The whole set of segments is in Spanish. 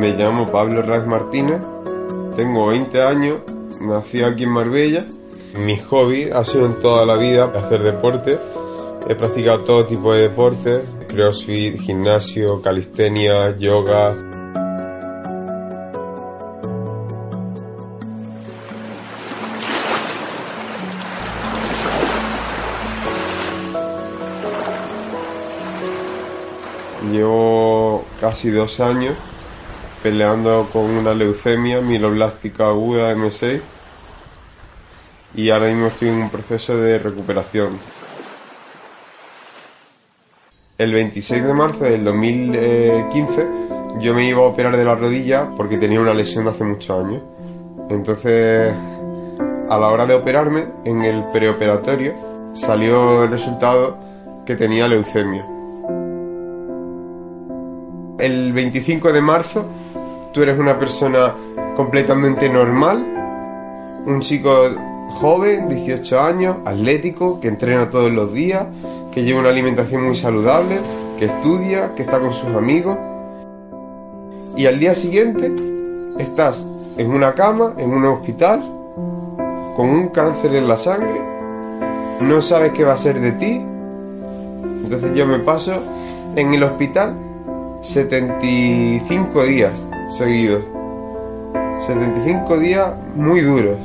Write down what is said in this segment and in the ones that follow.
Me llamo Pablo Raz Martínez, tengo 20 años, nací aquí en Marbella. Mi hobby ha sido en toda la vida hacer deporte. He practicado todo tipo de deportes, crossfit, gimnasio, calistenia, yoga. Llevo casi dos años peleando con una leucemia mieloblástica aguda M6 y ahora mismo estoy en un proceso de recuperación. El 26 de marzo del 2015 yo me iba a operar de la rodilla porque tenía una lesión hace muchos años. Entonces, a la hora de operarme, en el preoperatorio, salió el resultado que tenía leucemia. El 25 de marzo tú eres una persona completamente normal, un chico joven, 18 años, atlético, que entrena todos los días, que lleva una alimentación muy saludable, que estudia, que está con sus amigos. Y al día siguiente estás en una cama, en un hospital, con un cáncer en la sangre, no sabes qué va a ser de ti. Entonces yo me paso en el hospital 75 días seguidos. 75 días muy duros,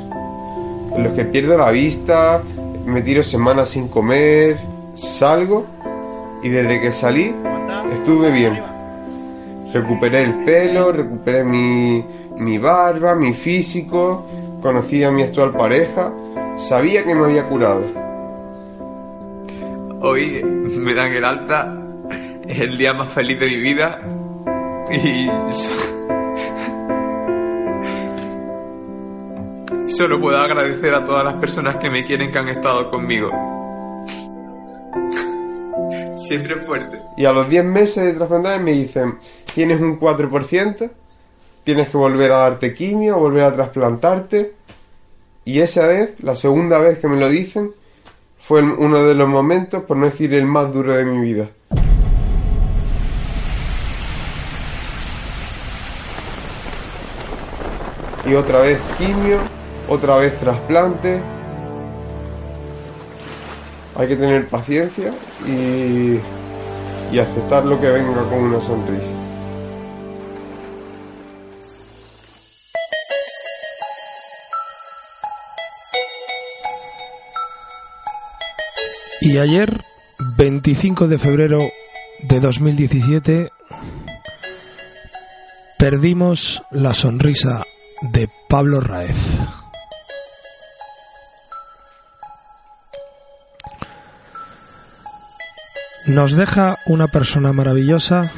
en los que pierdo la vista, me tiro semanas sin comer, salgo y desde que salí estuve bien. Recuperé el pelo, recuperé mi, mi barba, mi físico, conocí a mi actual pareja, sabía que me había curado. Hoy me dan el alta, es el día más feliz de mi vida y solo puedo agradecer a todas las personas que me quieren que han estado conmigo. Siempre fuerte. Y a los 10 meses de trasplantar me dicen, tienes un 4%, tienes que volver a darte quimio, volver a trasplantarte. Y esa vez, la segunda vez que me lo dicen, fue uno de los momentos, por no decir el más duro de mi vida. Y otra vez quimio, otra vez trasplante. Hay que tener paciencia y, y aceptar lo que venga con una sonrisa. Y ayer, 25 de febrero de 2017, perdimos la sonrisa de Pablo Raez. Nos deja una persona maravillosa,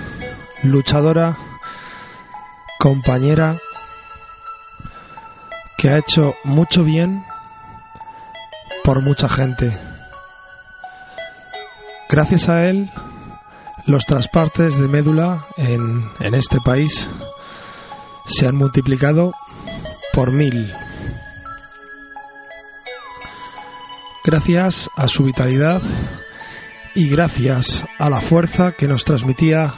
luchadora, compañera, que ha hecho mucho bien por mucha gente. Gracias a él, los trasplantes de médula en, en este país se han multiplicado por mil. Gracias a su vitalidad y gracias a la fuerza que nos transmitía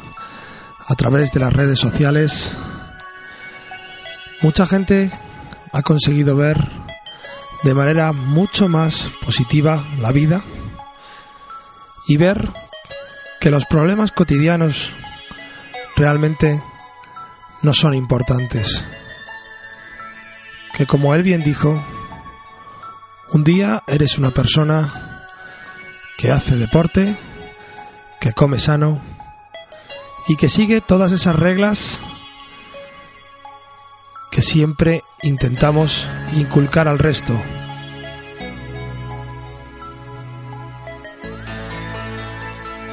a través de las redes sociales, mucha gente ha conseguido ver de manera mucho más positiva la vida y ver que los problemas cotidianos realmente no son importantes. Que como él bien dijo, un día eres una persona que hace deporte, que come sano y que sigue todas esas reglas que siempre intentamos inculcar al resto.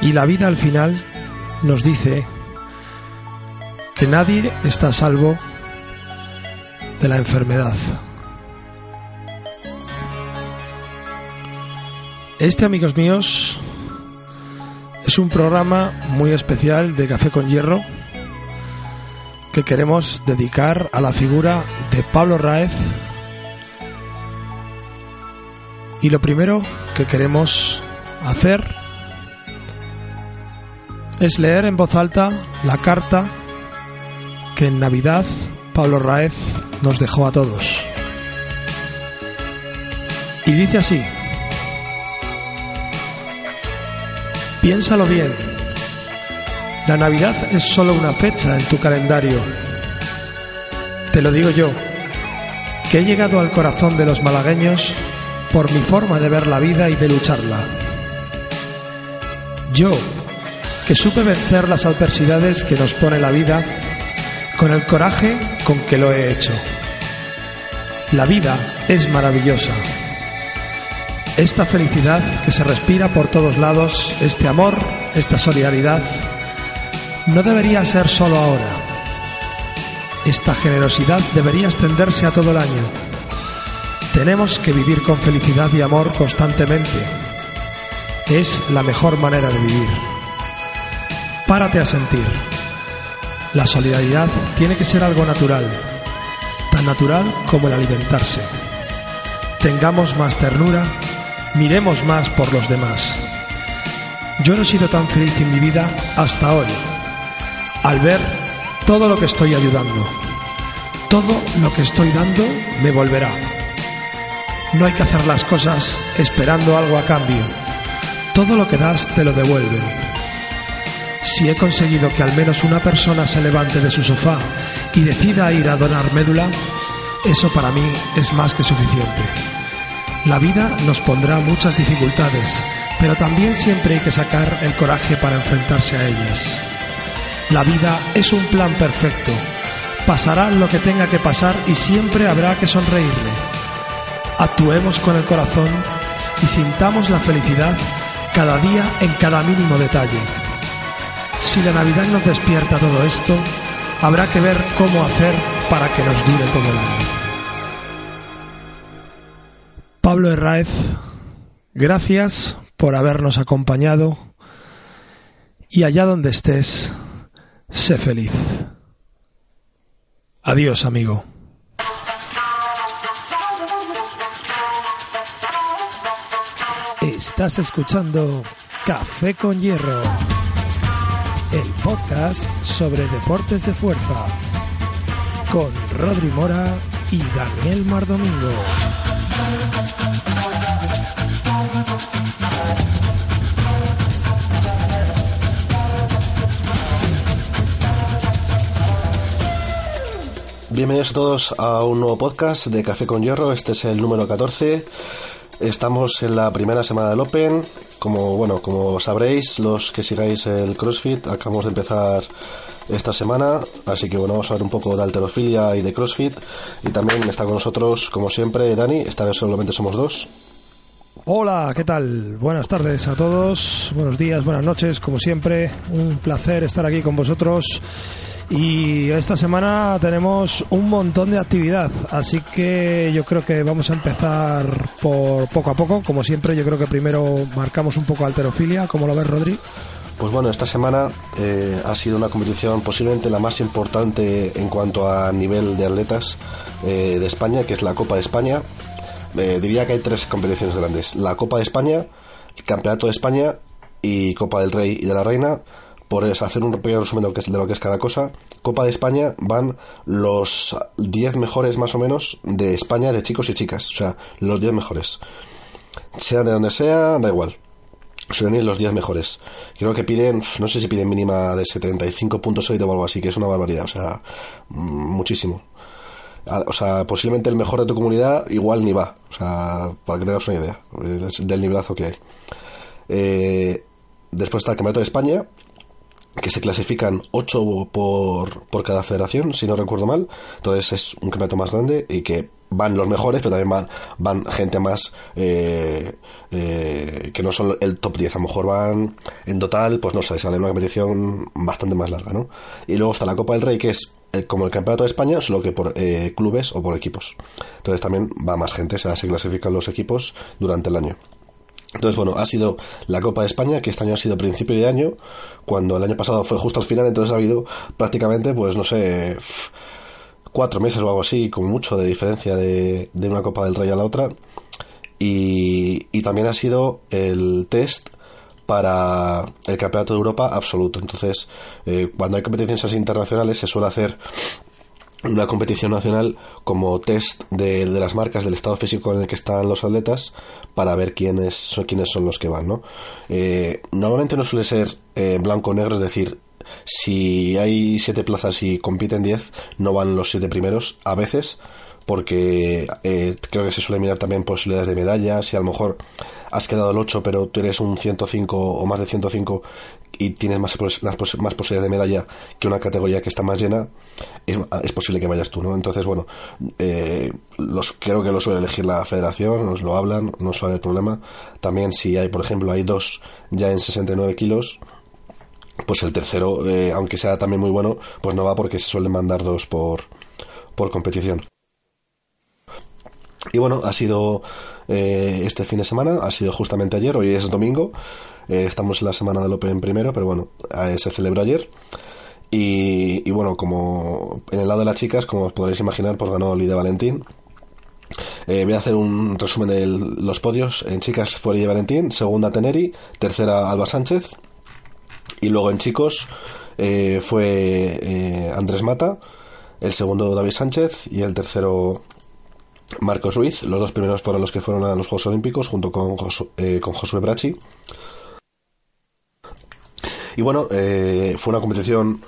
Y la vida al final nos dice que nadie está salvo de la enfermedad. Este, amigos míos, es un programa muy especial de Café con Hierro que queremos dedicar a la figura de Pablo Raez. Y lo primero que queremos hacer es leer en voz alta la carta que en Navidad Pablo Raez nos dejó a todos. Y dice así, piénsalo bien, la Navidad es solo una fecha en tu calendario. Te lo digo yo, que he llegado al corazón de los malagueños por mi forma de ver la vida y de lucharla. Yo, que supe vencer las adversidades que nos pone la vida con el coraje con que lo he hecho. La vida es maravillosa. Esta felicidad que se respira por todos lados, este amor, esta solidaridad, no debería ser solo ahora. Esta generosidad debería extenderse a todo el año. Tenemos que vivir con felicidad y amor constantemente. Es la mejor manera de vivir. Párate a sentir. La solidaridad tiene que ser algo natural, tan natural como el alimentarse. Tengamos más ternura, miremos más por los demás. Yo no he sido tan feliz en mi vida hasta hoy, al ver todo lo que estoy ayudando. Todo lo que estoy dando me volverá. No hay que hacer las cosas esperando algo a cambio. Todo lo que das te lo devuelven. Si he conseguido que al menos una persona se levante de su sofá y decida ir a donar médula, eso para mí es más que suficiente. La vida nos pondrá muchas dificultades, pero también siempre hay que sacar el coraje para enfrentarse a ellas. La vida es un plan perfecto. Pasará lo que tenga que pasar y siempre habrá que sonreírle. Actuemos con el corazón y sintamos la felicidad cada día en cada mínimo detalle. Si la Navidad nos despierta todo esto, habrá que ver cómo hacer para que nos dure todo el año. Pablo Herráez, gracias por habernos acompañado y allá donde estés, sé feliz. Adiós, amigo. Estás escuchando Café con Hierro, el podcast sobre deportes de fuerza, con Rodri Mora y Daniel Mardomingo. Bienvenidos a todos a un nuevo podcast de Café con Hierro. Este es el número 14. Estamos en la primera semana del Open. Como bueno, como sabréis, los que sigáis el CrossFit, acabamos de empezar esta semana, así que bueno, vamos a ver un poco de alterofilia y de CrossFit. Y también está con nosotros, como siempre, Dani. Esta vez solamente somos dos. Hola, ¿qué tal? Buenas tardes a todos, buenos días, buenas noches, como siempre, un placer estar aquí con vosotros. Y esta semana tenemos un montón de actividad, así que yo creo que vamos a empezar por poco a poco. Como siempre, yo creo que primero marcamos un poco alterofilia. ¿Cómo lo ves, Rodri? Pues bueno, esta semana eh, ha sido una competición posiblemente la más importante en cuanto a nivel de atletas eh, de España, que es la Copa de España. Eh, diría que hay tres competiciones grandes. La Copa de España, el Campeonato de España y Copa del Rey y de la Reina por hacer un pequeño resumen de lo, que es, de lo que es cada cosa, Copa de España van los 10 mejores más o menos de España de chicos y chicas, o sea, los 10 mejores. Sea de donde sea, da igual. Suelen ir los 10 mejores. Creo que piden, no sé si piden mínima de 75 puntos o algo así, que es una barbaridad, o sea, muchísimo. O sea, posiblemente el mejor de tu comunidad igual ni va, o sea, para que tengas una idea del nivelazo que hay. Eh, después está el Campeonato de España, que se clasifican 8 por, por cada federación, si no recuerdo mal. Entonces es un campeonato más grande y que van los mejores, pero también van, van gente más eh, eh, que no son el top 10. A lo mejor van en total, pues no sé, sale una competición bastante más larga, ¿no? Y luego está la Copa del Rey, que es como el Campeonato de España, solo que por eh, clubes o por equipos. Entonces también va más gente, o sea, se clasifican los equipos durante el año. Entonces, bueno, ha sido la Copa de España, que este año ha sido principio de año, cuando el año pasado fue justo al final, entonces ha habido prácticamente, pues no sé, cuatro meses o algo así, con mucho de diferencia de, una Copa del Rey a la otra. Y, y también ha sido el test para el Campeonato de Europa absoluto. Entonces, eh, cuando hay competiciones así internacionales se suele hacer una competición nacional como test de, de, las marcas del estado físico en el que están los atletas para ver quiénes quiénes son los que van, ¿no? Eh, normalmente no suele ser eh, blanco o negro, es decir, si hay siete plazas y compiten diez, no van los siete primeros, a veces, porque eh, creo que se suele mirar también posibilidades de medallas, si a lo mejor has quedado el 8 pero tú eres un 105 o más de 105 y tienes más, más, más posibilidades de medalla que una categoría que está más llena, es, es posible que vayas tú, ¿no? Entonces, bueno, eh, los, creo que lo suele elegir la federación, nos lo hablan, no suele haber problema. También si hay, por ejemplo, hay dos ya en 69 kilos, pues el tercero, eh, aunque sea también muy bueno, pues no va porque se suelen mandar dos por, por competición. Y bueno, ha sido eh, este fin de semana, ha sido justamente ayer, hoy es domingo, eh, estamos en la semana del Open primero, pero bueno, eh, se celebró ayer. Y, y, bueno, como en el lado de las chicas, como os podréis imaginar, pues ganó Lidia Valentín. Voy a hacer un resumen de los podios. En chicas fue Lidia Valentín, segunda Teneri, tercera Alba Sánchez. Y luego en chicos eh, fue eh, Andrés Mata, el segundo David Sánchez y el tercero Marcos Ruiz. Los dos primeros fueron los que fueron a los Juegos Olímpicos junto con, Josu, eh, con Josué Brachi. Y bueno, fue una competición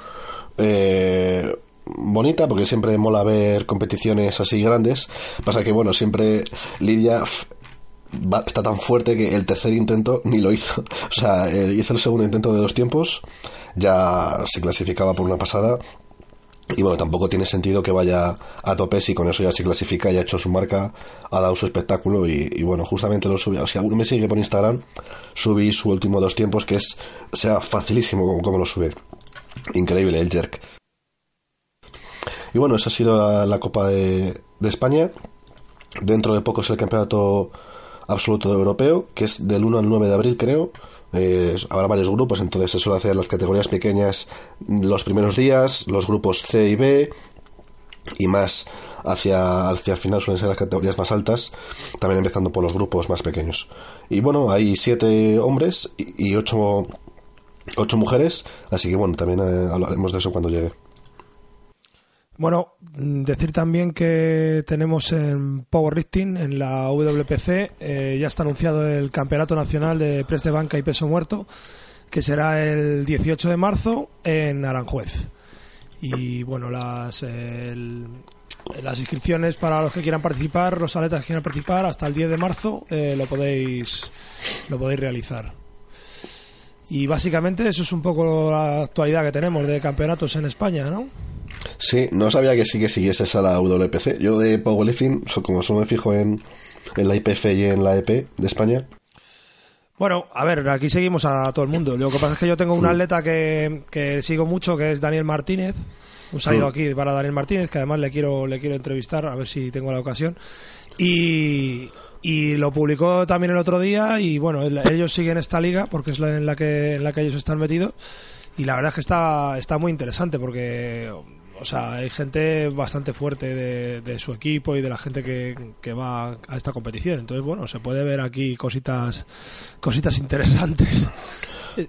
bonita porque siempre mola ver competiciones así grandes. Pasa que, bueno, siempre Lidia va, está tan fuerte que el tercer intento ni lo hizo. O sea, eh, hizo el segundo intento de dos tiempos, ya se clasificaba por una pasada. Y bueno, tampoco tiene sentido que vaya a tope si con eso ya se clasifica, ya ha hecho su marca, ha dado su espectáculo y, bueno, justamente lo subí. O si alguno me sigue por Instagram, subí su último dos tiempos que es, sea, facilísimo como, lo sube. Increíble el jerk. Y bueno, esa ha sido la, la Copa de, de, España. Dentro de poco es el campeonato absoluto europeo, que es del 1 al 9 de abril, creo. Eh, habrá varios grupos, entonces se suele hacer las categorías pequeñas los primeros días, los grupos C y B, y más hacia, hacia el final suelen ser las categorías más altas, también empezando por los grupos más pequeños. Y bueno, hay siete hombres y, ocho, ocho mujeres, así que bueno, también eh, hablaremos de eso cuando llegue. Bueno, decir también que tenemos en Powerlifting, en la WPC, eh, ya está anunciado el Campeonato Nacional de Press de Banca y Peso Muerto, que será el 18 de marzo en Aranjuez. Y bueno, las, las inscripciones para los que quieran participar, los atletas que quieran participar, hasta el 10 de marzo eh, lo, podéis, lo podéis realizar. Y básicamente eso es un poco la actualidad que tenemos de campeonatos en España, ¿no? Sí, no sabía que sí que siguieses a la WPC. Yo de Powerlifting, como solo me fijo en, en la IPF y en la EP de España. Bueno, a ver, aquí seguimos a todo el mundo. Lo que pasa es que yo tengo un atleta que, que sigo mucho, que es Daniel Martínez. Un saludo aquí para Daniel Martínez, que además le quiero, le quiero entrevistar, a ver si tengo la ocasión. Y, y lo publicó también el otro día y bueno, ellos siguen esta liga porque es la en la que, en la que ellos están metidos y la verdad es que está, está muy interesante porque o sea, hay gente bastante fuerte de, de su equipo y de la gente que, que, va a esta competición. Entonces, bueno, se puede ver aquí cositas, cositas interesantes.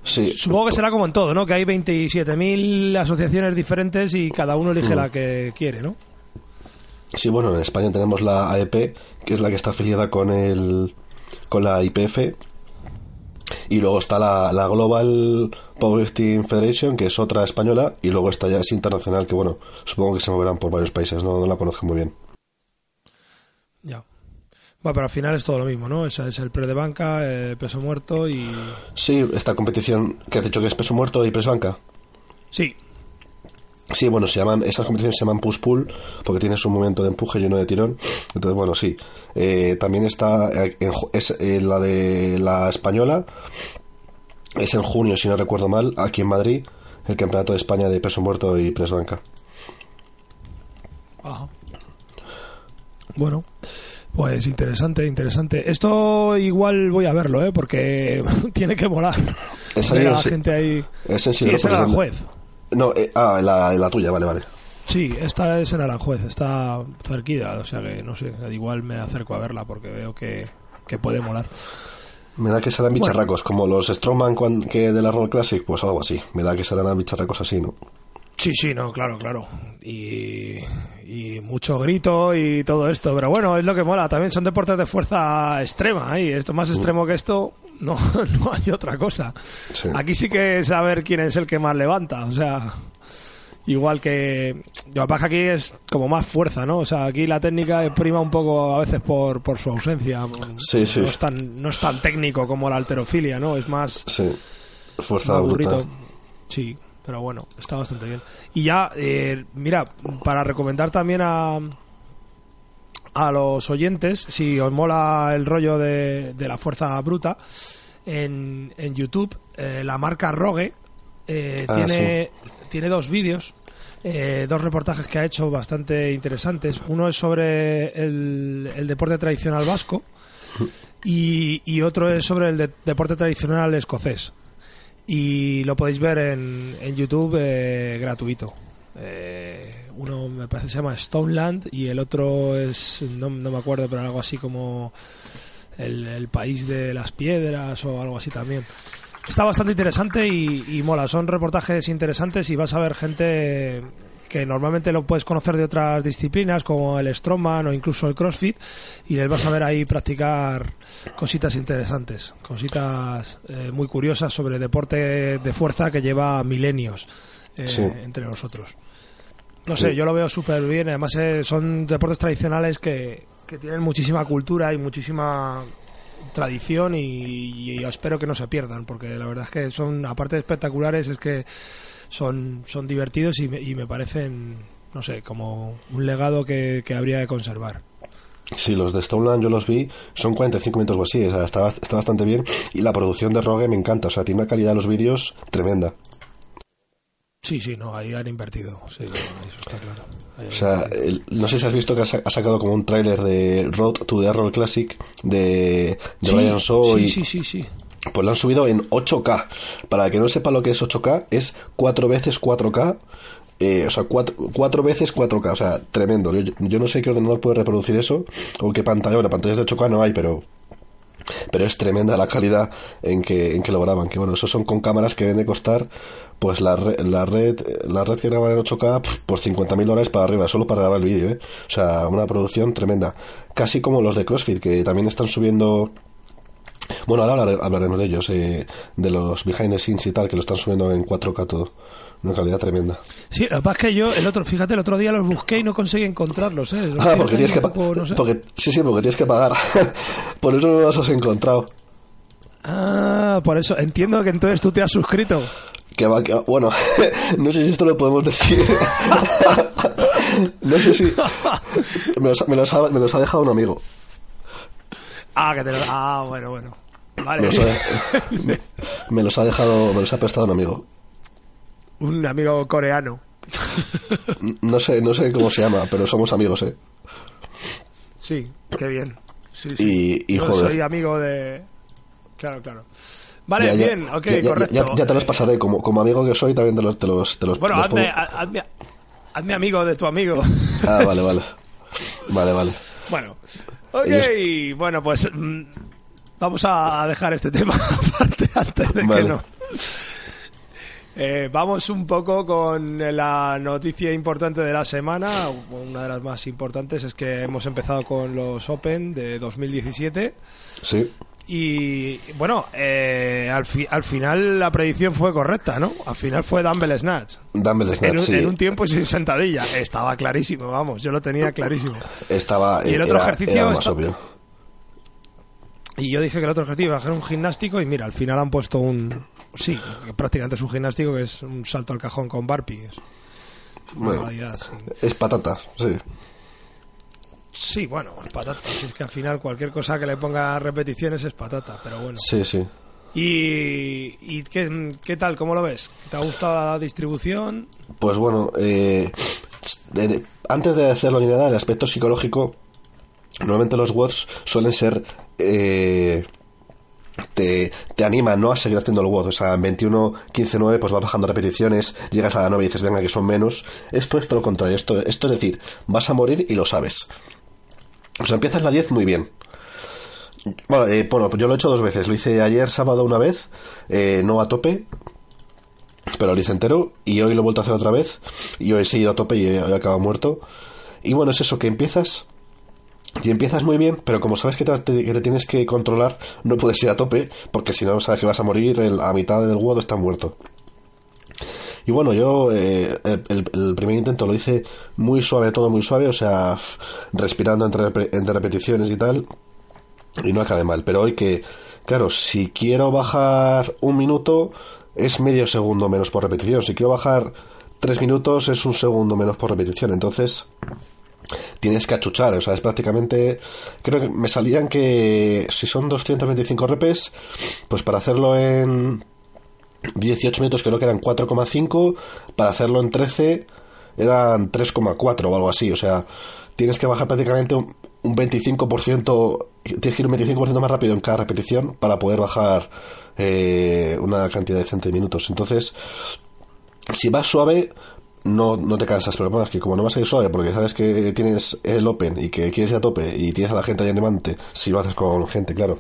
Sí. Supongo que será como en todo, ¿no? Que hay 27.000 asociaciones diferentes y cada uno elige mm. la que quiere, ¿no? Sí, bueno, en España tenemos la AEP, que es la que está afiliada con el con la IPF y luego está la, la Global Powerlifting Federation, que es otra española, y luego está ya es internacional, que bueno, supongo que se moverán por varios países, no, no la conozco muy bien. Ya. Bueno, pero al final es todo lo mismo, ¿no? Es, es el pre de banca, eh, peso muerto y... Sí, esta competición que has dicho que es peso muerto y peso banca. Sí, Sí, bueno, se llaman, esas competiciones se llaman push-pull porque tienes un momento de empuje y uno de tirón. Entonces, bueno, sí. Eh, también está, en, es eh, la de la española, es en junio, si no recuerdo mal, aquí en Madrid, el Campeonato de España de peso muerto y press banca. Ajá. Bueno, pues interesante, interesante. Esto igual voy a verlo, ¿eh? Porque tiene que volar. Yo la sí. gente ahí. Es en Sí, es en Aranjuez. No, eh, ah, la, la tuya, vale, vale. Sí, esta es en Aranjuez, está cerquita, o sea que no sé, igual me acerco a verla porque veo que, que puede molar. Me da que serán bicharracos, como los Strongman cuan- que de la Roll Classic, pues algo así. Me da que serán bicharracos así, ¿no? Sí, sí, no, claro, claro. Y, y mucho grito y todo esto. Pero bueno, es lo que mola. También son deportes de fuerza extrema. ¿eh? Esto más extremo que esto, no, no hay otra cosa. Sí. Aquí sí que es saber quién es el que más levanta. O sea, igual que. Lo que pasa aquí es como más fuerza, ¿no? O sea, aquí la técnica prima un poco a veces por, por su ausencia. Sí, sí. No es, tan, no es tan técnico como la alterofilia, ¿no? Es más Sí. Fuerza más bruta. burrito. Sí, pero bueno, está bastante bien. Y ya, eh, mira, para recomendar también a a los oyentes, si os mola el rollo de, de la fuerza bruta, en, en YouTube, eh, la marca Rogue eh, Ah, tiene, tiene dos vídeos, eh, dos reportajes que ha hecho bastante interesantes. Uno es sobre el, el deporte tradicional vasco y, y otro es sobre el de- deporte tradicional escocés. Y lo podéis ver en, en YouTube eh, gratuito. Eh, uno me parece que se llama Stoneland y el otro es, no, no me acuerdo, pero algo así como el, país de las piedras o algo así también. Está bastante interesante y mola. Son reportajes interesantes y vas a ver gente que normalmente lo puedes conocer de otras disciplinas como el Strongman o incluso el CrossFit y les vas a ver ahí practicar cositas interesantes, cositas eh, muy curiosas sobre deporte de fuerza que lleva milenios eh, Sí. entre nosotros. No Sí. sé, yo lo veo súper bien. Además, eh, son deportes tradicionales que, que tienen muchísima cultura y muchísima tradición y, y yo espero que no se pierdan porque la verdad es que son aparte de espectaculares es que son son divertidos y me, y me parecen no sé como un legado que, que habría que conservar Sí, los de Stoneland yo los vi, son 45 minutos o así, o sea, está, está bastante bien. Y la producción de Rogue me encanta, o sea, tiene una calidad de los vídeos tremenda. sí sí no ahí han invertido sí eso está claro Ahí O sea, el- no sé si has visto que ha, sa- ha sacado como un tráiler de Road to the Error Classic de, de sí, Brian Shaw sí, y sí sí sí pues lo han subido en 8K. Para el que no sepa lo que es 8K, es 4 veces 4K. eh, o sea, 4, cuatro veces 4K, o sea, tremendo. Yo, yo no sé qué ordenador puede reproducir eso, o qué pantalla, bueno, pantallas de 8K no hay, pero pero es tremenda la calidad en que, en que lo graban. Que bueno, eso son con cámaras que deben de costar, pues la, re- la red la red que graban en 8K, pf, pues 50.000 dólares para arriba, solo para grabar el vídeo, ¿eh? O sea, una producción tremenda. Casi como los de CrossFit, que también están subiendo... Bueno, ahora hablar- hablaremos de ellos, eh, de los behind the scenes y tal, que lo están subiendo en 4K todo. Una calidad tremenda. Sí, lo que pasa es que yo, el otro, fíjate, el otro día los busqué y no conseguí encontrarlos, ¿eh? Los Ah, porque tienes que poco, no sé. porque Sí, sí, porque tienes que pagar. Por eso no los has encontrado. Ah, por eso, entiendo que entonces tú te has suscrito. Que va, que va- Bueno, no sé si esto lo podemos decir. no sé si. Me los, me los ha, me los ha dejado un amigo. Ah, que te lo... Ah, bueno, bueno. Me Vale. los, ha, me, me los ha dejado, me los ha prestado un amigo. un amigo coreano. No sé, no sé cómo se llama, pero somos amigos, eh. Sí, qué bien. Sí, sí. Y, y Yo joder. soy amigo de... Claro, claro. Vale, Ya, ya- bien, ok, ya- ya- correcto. Ya, ya te los pasaré, como, como amigo que soy, también te los, te los, te los, Bueno, los hazme, hazme, hazme amigo de tu amigo. Ah, vale, vale. Vale, vale. Bueno, ok, Ellos- bueno, pues mm, vamos a dejar este tema aparte antes de Vale. que no. Eh, vamos un poco con la noticia importante de la semana. Una de las más importantes es que hemos empezado con los Open de 2017. Sí. Y bueno, eh, al, fi- al final la predicción fue correcta, ¿no? Al final fue Dumbbell Snatch. Dumbbell En Snatch, un, sí. en un tiempo sin sentadilla. Estaba clarísimo, vamos, yo lo tenía clarísimo. Estaba. Y el otro era- ejercicio era más obvio. Y yo dije que el otro ejercicio iba a ser un gimnástico y mira, al final han puesto un... Sí, que prácticamente es un gimnástico que es un salto al cajón con Barbie. Es Bueno. sí. Es patata, sí. Sí, bueno, es patata. Si es que al final cualquier cosa que le ponga repeticiones es patata, pero bueno. Sí, sí. ¿Y, y qué, qué tal? ¿Cómo lo ves? ¿Te ha gustado la distribución? Pues bueno, eh, antes de hacerlo ni nada, el aspecto psicológico, normalmente los WODs suelen ser... eh, te, te animan ¿no? a seguir haciendo el WOD. O sea, en 21, 15, 9, pues vas bajando repeticiones, llegas a la 9 y dices, venga, que son menos. Esto es todo lo contrario. Esto, esto es decir, vas a morir y lo sabes. O sea, empiezas la 10 muy bien. Bueno, eh, bueno, yo lo he hecho dos veces. Lo hice ayer sábado una vez, eh, no a tope, pero lo hice entero. Y hoy lo he vuelto a hacer otra vez. Y hoy he seguido a tope y he acabado muerto. Y bueno, es eso, que empiezas y empiezas muy bien, pero como sabes que te, tienes que controlar, no puedes ir a tope, porque si no sabes que vas a morir, el- a mitad del WOD está muerto. Y bueno, yo eh, el, primer intento lo hice muy suave, todo muy suave, o sea, respirando entre repeticiones y tal, y no acabé mal. Pero hoy que, claro, si quiero bajar un minuto, es medio segundo menos por repetición. Si quiero bajar tres minutos, es un segundo menos por repetición. Entonces, tienes que achuchar, o sea, es prácticamente, creo que me salían que si son 225 repes, pues para hacerlo en 18 minutos creo que eran 4,5, para hacerlo en 13 eran 3,4 o algo así, o sea, tienes que bajar prácticamente un, un 25%, tienes que ir un 25% más rápido en cada repetición para poder bajar eh, una cantidad decente de minutos. Entonces, si vas suave, no, no te cansas, pero bueno, es que como no vas a ir suave porque sabes que tienes el Open y que quieres ir a tope y tienes a la gente ahí animante, si lo haces con gente, claro,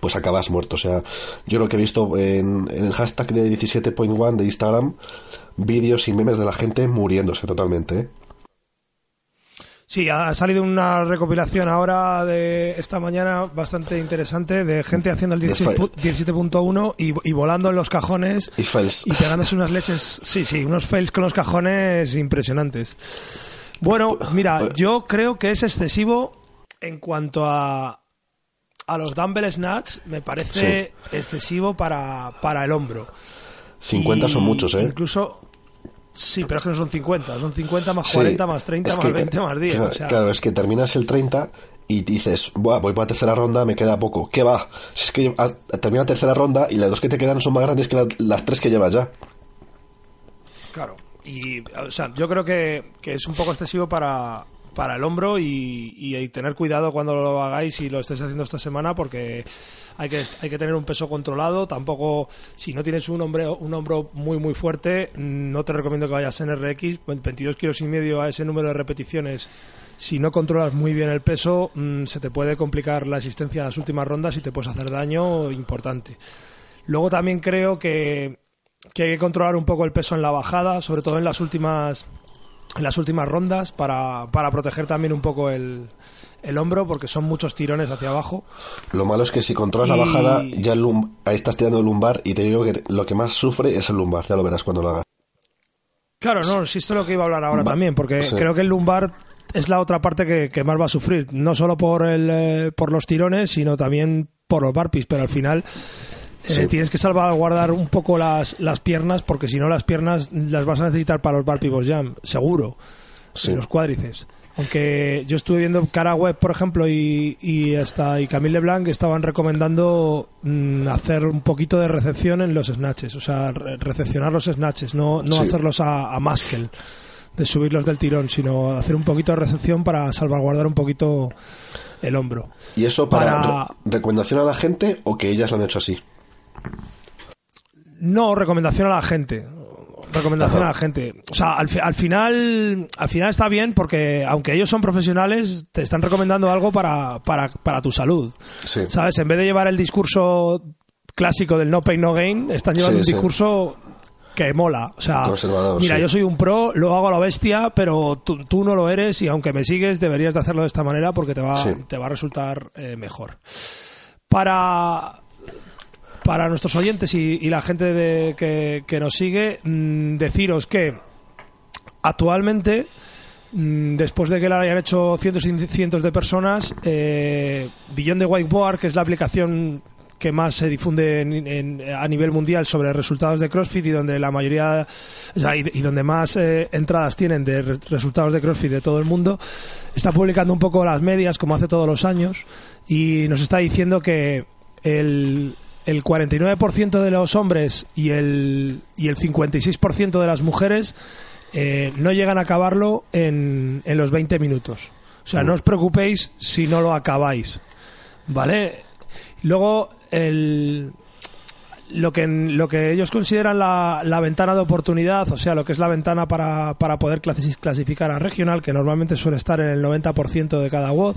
pues acabas muerto. O sea, yo lo que he visto en, en el hashtag de 17.1 de Instagram, vídeos y memes de la gente muriéndose totalmente, ¿eh? Sí, ha salido una recopilación ahora de esta mañana bastante interesante de gente haciendo el De 17 pu- fails. 17.1 y, y volando en los cajones Y fails. y pegándose unas leches, sí, sí, unos fails con los cajones impresionantes. Bueno, mira, yo creo que es excesivo en cuanto a a los dumbbell snatch, me parece excesivo para, para el hombro. 50 son muchos, ¿eh? Incluso Sí, pero es que no son 50, son 50 más Sí, 40 más 30 es más que- 20 más 10. Claro, o sea, claro, es que terminas el 30 y dices, Buah, voy para la tercera ronda, me queda poco. ¿Qué va? Si es que termina la tercera ronda y las dos que te quedan son más grandes que la- las tres que llevas ya. Claro. Y, o sea, yo creo que, que es un poco excesivo para, para el hombro y, y tener cuidado cuando lo hagáis y lo estéis haciendo esta semana porque hay que, hay que tener un peso controlado. Tampoco, si no tienes un, hombre, un hombro muy, muy fuerte, no te recomiendo que vayas en RX. 22 kilos y medio a ese número de repeticiones. Si no controlas muy bien el peso, mm, se te puede complicar la existencia en las últimas rondas y te puedes hacer daño importante. Luego también creo que, que hay que controlar un poco el peso en la bajada, sobre todo en las últimas en las últimas rondas para proteger también un poco el, el hombro porque son muchos tirones hacia abajo. Lo malo es que si controlas la bajada, ya lum- ahí estás tirando el lumbar y te digo que lo que más sufre es el lumbar, ya lo verás cuando lo hagas. Claro, no, si esto es lo que iba a hablar ahora Va- también, porque sí. creo que el lumbar es la otra parte que, que más va a sufrir, no solo por el eh, por los tirones, sino también por los barpees, pero al final eh, Sí. tienes que salvaguardar un poco las, las piernas, porque si no las piernas las vas a necesitar para los barpee boss jam, seguro, Sí. los cuádriceps. Aunque yo estuve viendo cara web, por ejemplo, y, y hasta y Camille Leblanc estaban recomendando mm, hacer un poquito de recepción en los snatches, o sea, re- recepcionar los snatches, no, no Sí. hacerlos a, a muscle, de subirlos del tirón, sino hacer un poquito de recepción para salvaguardar un poquito el hombro. ¿Y eso para, Para- re- recomendación a la gente o que ellas lo han hecho así? No, recomendación a la gente. Recomendación Ajá. a la gente. O sea, al, al final al final está bien porque aunque ellos son profesionales, te están recomendando algo para, para, para tu salud. Sí. ¿Sabes? En vez de llevar el discurso clásico del no pain, no gain, están llevando Sí, un discurso que mola. O sea, mira, sí. yo soy un pro, lo hago a la bestia, pero tú, tú no lo eres y aunque me sigues deberías de hacerlo de esta manera porque te va, Sí. te va a resultar eh, mejor. Para, para nuestros oyentes y, y la gente de- que, que nos sigue, mm, deciros que actualmente, mm, después de que la hayan hecho cientos y cientos de personas, eh, Beyond the Whiteboard, que es la aplicación que más se difunde en- en- a nivel mundial sobre resultados de CrossFit y donde la mayoría o sea, y, donde más eh, entradas tienen de re- resultados de CrossFit de todo el mundo está publicando un poco las medias como hace todos los años y nos está diciendo que el, el 49% de los hombres y el, y el 56% de las mujeres eh, no llegan a acabarlo en, en los 20 minutos. O sea, no os preocupéis si no lo acabáis. ¿Vale? Luego, el, lo, que, lo que ellos consideran la, la ventana de oportunidad, o sea, lo que es la ventana para, para poder clasi- clasificar a regional, que normalmente suele estar en el 90% de cada WOD,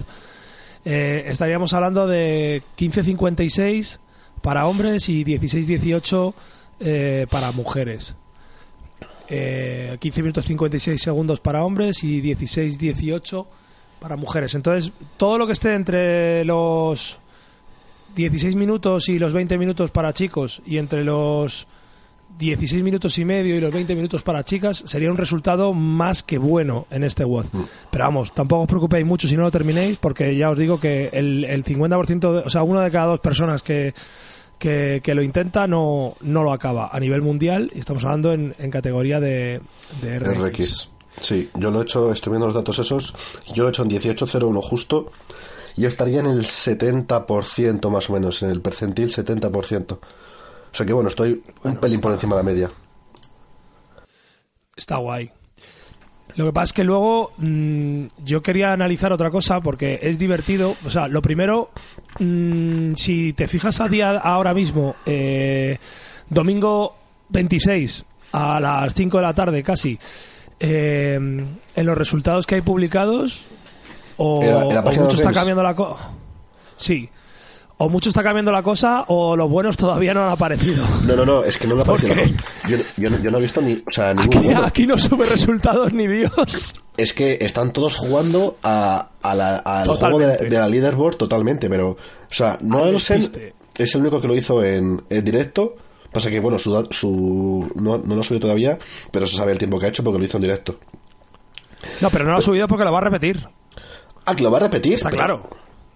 eh, estaríamos hablando de 15.56 para hombres y 16.18 eh, para mujeres. Eh, 15 minutos 56 segundos para hombres y 16.18 para mujeres. Entonces, todo lo que esté entre los 16 minutos y los 20 minutos para chicos y entre los 16 minutos y medio y los 20 minutos para chicas sería un resultado más que bueno en este WOD. Pero vamos, tampoco os preocupéis mucho si no lo terminéis porque ya os digo que el, el 50%, de- o sea, una de cada dos personas que, que, que lo intenta no, no lo acaba a nivel mundial y estamos hablando en, en categoría de, de RX. RX. Sí, yo lo he hecho, estoy viendo los datos esos, yo lo he hecho en 18.01 justo, y estaría en el 70% más o menos, en el percentil 70%. O sea que bueno, estoy un pelín por encima de la media. Está guay. Lo que pasa es que luego mm, yo quería analizar otra cosa porque es divertido. O sea, lo primero, mm, si te fijas a día ahora mismo, eh, domingo 26 a las 5 de la tarde casi, eh, en los resultados que hay publicados, o, En la- en la o mucho está cambiando la cosa. Sí. O mucho está cambiando la cosa o los buenos todavía no han aparecido. No, no, no, es que no me ha ¿Por parecido la qué? cosa. Yo, yo no- yo no he visto ni, o sea, ningún Aquí, bueno. aquí no sube resultados ni Dios. Es que están todos jugando a, a la- al juego de, la leaderboard totalmente, pero, o sea, no Al lo sé. despiste. Es el único que lo hizo en, en directo. Pasa que, bueno, su, su no, no lo subió todavía, pero se sabe el tiempo que ha hecho porque lo hizo en directo. No, pero no lo ha subido porque lo va a repetir. Ah, que lo va a repetir. Está pero- claro.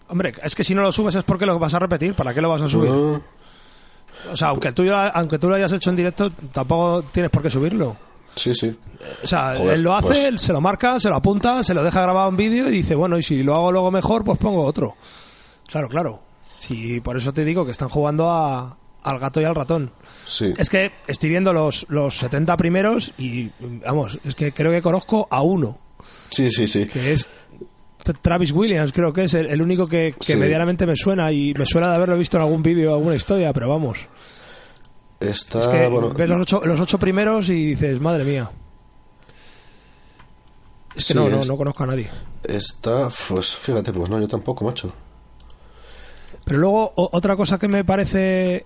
Hombre, es que si no lo subes es porque lo vas a repetir. ¿Para qué lo vas a subir? O sea, aunque tú, aunque tú lo hayas hecho en directo, tampoco tienes por qué subirlo. sí, sí. O sea, Joder, él lo hace, pues- él se lo marca, se lo apunta, se lo deja grabado en vídeo y dice, bueno, y si lo hago luego mejor, pues pongo otro. Claro, claro. Sí, por eso te digo que están jugando a- al gato y al ratón. Sí. Es que estoy viendo los, los 70 primeros y, vamos, es que creo que conozco a uno. Sí, sí, sí. que es Travis Williams, creo que es el, el único que, que Sí. medianamente me suena y me suena de haberlo visto en algún vídeo, alguna historia, pero vamos. Está, es que bueno, ves los ocho, los ocho primeros y dices, madre mía. Es que sí, no, no, no conozco a nadie. Está, pues fíjate, pues no, yo tampoco, macho. Pero luego, o- otra cosa que me parece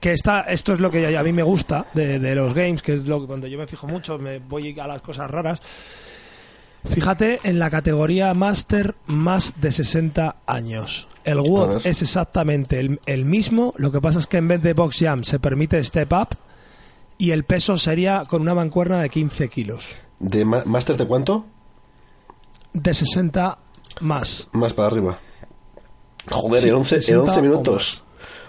que está, esto es lo que a mí me gusta de, de los games, que es lo donde yo me fijo mucho, me voy a las cosas raras. Fíjate en la categoría Master más de 60 años. El WOD es exactamente el, el mismo, lo que pasa es que en vez de Box Jam se permite Step Up y el peso sería con una mancuerna de 15 kilos. ¿De ma- Master de cuánto? De 60 más. Más para arriba. Joder, Sí, en 11, en 60 11 o minutos.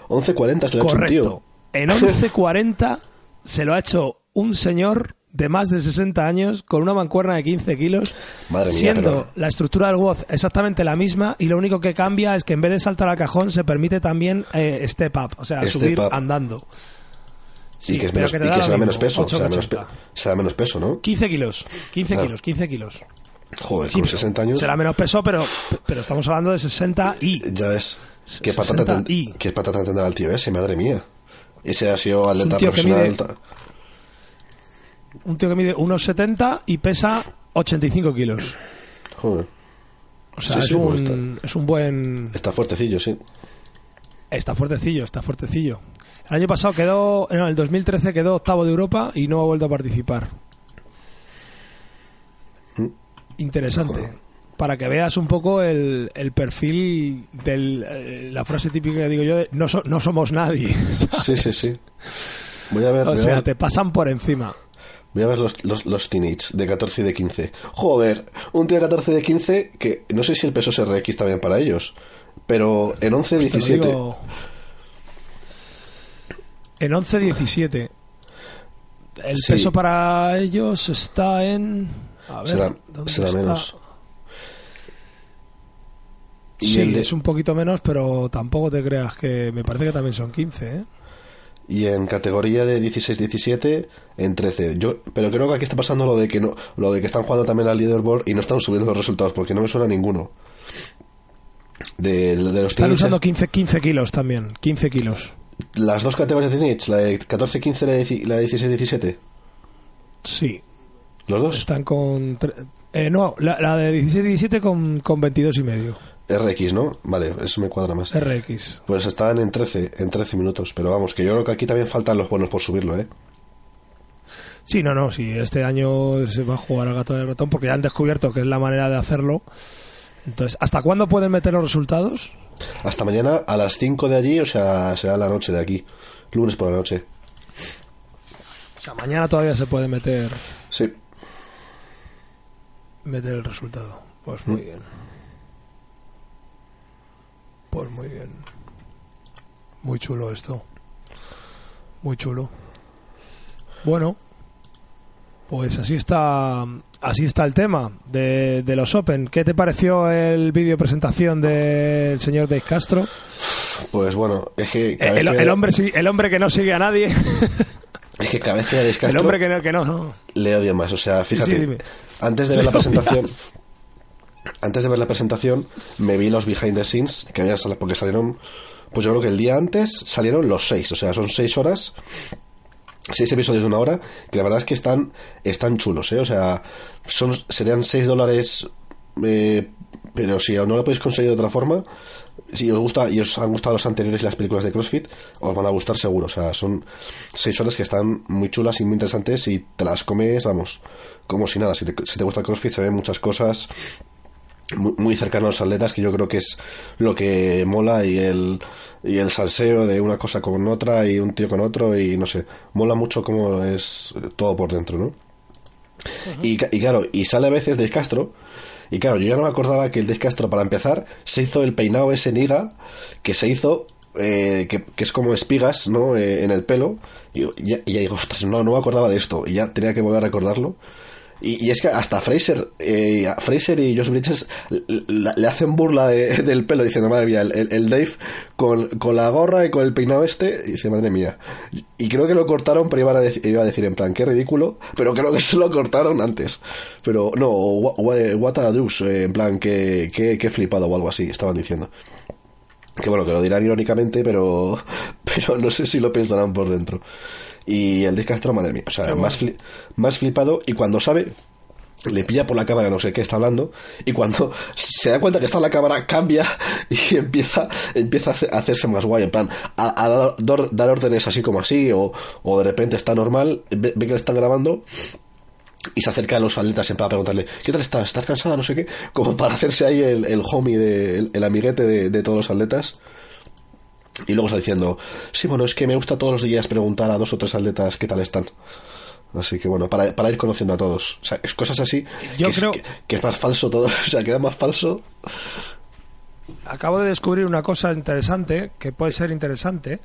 11.40 se lo ha hecho un tío. En 11.40 se lo ha hecho un señor de más de 60 años con una mancuerna de 15 kilos, Madre mía, siendo pero- la estructura del WOZ exactamente la misma y lo único que cambia es que en vez de saltar al cajón se permite también eh, step up, o sea, Step subir up. andando. Sí, y que, es menos, que y que será menos peso. Será menos, 8,80. pe- será menos peso, ¿no? 15 kilos, 15 Claro. kilos, 15 kilos. Joder, Sí, con pero 60 años. Será menos peso, pero, pero estamos hablando de 60 y... Ya ves. ¿Qué 60 patata, ten- qué patata tendrá el tío ese? Madre mía. Ese ha sido atleta profesional. Un tío que mide unos 70 y pesa 85 kilos. Joder. O sea, Sí, es, sí, pues un, es un buen... Está fuertecillo, sí. Está fuertecillo, está fuertecillo. El año pasado quedó, no, el 2013 quedó octavo de Europa y no ha vuelto a participar. Mm. Interesante. Para que veas un poco el, el perfil de la frase típica que digo yo de no, so- no somos nadie. Sí, sí, sí. Voy a ver, o a sea, ver, te pasan por encima. Voy a ver los, los, los teenage de 14 y de 15. Joder, un tío de 14 y de 15 que no sé si el peso es RX también para ellos. Pero en 11 Te lo 17. digo. En 11-17. El Sí. peso para ellos está en... A ver, será ¿dónde será está? menos. Y Sí, de- es un poquito menos, pero tampoco te creas que me parece que también son 15, ¿eh? Y en categoría de 16-17 en 13. Yo, pero creo que aquí está pasando lo de que no, lo de que están jugando también al leaderboard y no están subiendo los resultados porque no me suena ninguno. De, de los Están usando 15, 15 kilos también, 15 kilos. las dos categorías de teenage, la de 14-15 y la de de 16-17. Sí, Los dos. están con... eh, no, la, la de 16 17 con, con 22 y medio. RX, ¿no? Vale, eso me cuadra más. RX. Pues están en 13, en 13 minutos. Pero vamos, que yo creo que aquí también faltan los buenos por subirlo, ¿eh? Sí, no, no, sí, este año se va a jugar al gato del ratón porque ya han descubierto que es la manera de hacerlo. Entonces, ¿hasta cuándo pueden meter los resultados? Hasta mañana a las 5 de allí, o sea, será la noche de aquí. Lunes por la noche. O sea, mañana todavía se puede meter, Sí. meter el resultado. Pues muy bien. Pues muy bien. Muy chulo esto. Muy chulo. Bueno, pues así está, así está el tema de, de los Open. ¿Qué te pareció el vídeo presentación del señor Dave Castro? Pues bueno, es que cada El, el hombre, el hombre que no sigue a nadie. es que cada vez que el Castro, hombre que no, que no, no. le odio más. O sea, fíjate, sí, antes de ver la presentación. Antes de ver la presentación, me vi los behind the scenes que había porque salieron, pues yo creo que el día antes salieron los seis, o sea, son seis horas, seis episodios de una hora, que la verdad es que están, están chulos, ¿eh? O sea, son, serían seis dólares, eh, pero si no lo podéis conseguir de otra forma, si os gusta y os han gustado los anteriores y las películas de CrossFit, os van a gustar seguro. O sea, son seis horas que están muy chulas y muy interesantes y te las comes, vamos, como si nada. Si te, si te gusta CrossFit se ven muchas cosas muy, muy cercano a los atletas que yo creo que es lo que mola y el y el salseo de una cosa con otra y un tío con otro y no sé mola mucho cómo es todo por dentro no y, y claro y sale a veces de Castro y claro yo ya no me acordaba que el de Castro para empezar se hizo el peinado ese niga que se hizo eh, que, que es como espigas no Eh, en el pelo y, y ya, y ya digo ostras no no me acordaba de esto y ya tenía que volver a recordarlo y, es que hasta Fraser, eh, Fraser y Josh Bridges le, hacen burla de- del pelo diciendo, madre mía, el, Dave con, con la gorra y con el peinado este, dice, madre mía. Y creo que lo cortaron, pero iban a dec- iba a decir en plan, qué ridículo, pero creo que se lo cortaron antes. Pero no, what, a douche, eh, en plan, que, que, que flipado o algo así, estaban diciendo. Que bueno, que lo dirán irónicamente, pero, pero no sé si lo pensarán por dentro. Y el Castro, madre mía, o sea, más, fli- más flipado y cuando sabe, le pilla por la cámara no sé qué está hablando y cuando se da cuenta que está en la cámara cambia y empieza empieza a hace- a hacerse más guay en plan a, a dar, dar- dar órdenes así como así o, o de repente está normal ve, ve que le están grabando y se acerca a los atletas en plan a preguntarle ¿qué tal estás? ¿estás cansada? no sé qué como para hacerse ahí el, el homie de, el, el amiguete de, de todos los atletas y luego está diciendo sí bueno es que me gusta todos los días preguntar a dos o tres atletas qué tal están Así que bueno, para, para ir conociendo a todos. O sea, es cosas así Yo que, es, creo- que, que es más falso todo. O sea, queda más falso. Acabo de descubrir una cosa interesante, que puede ser interesante.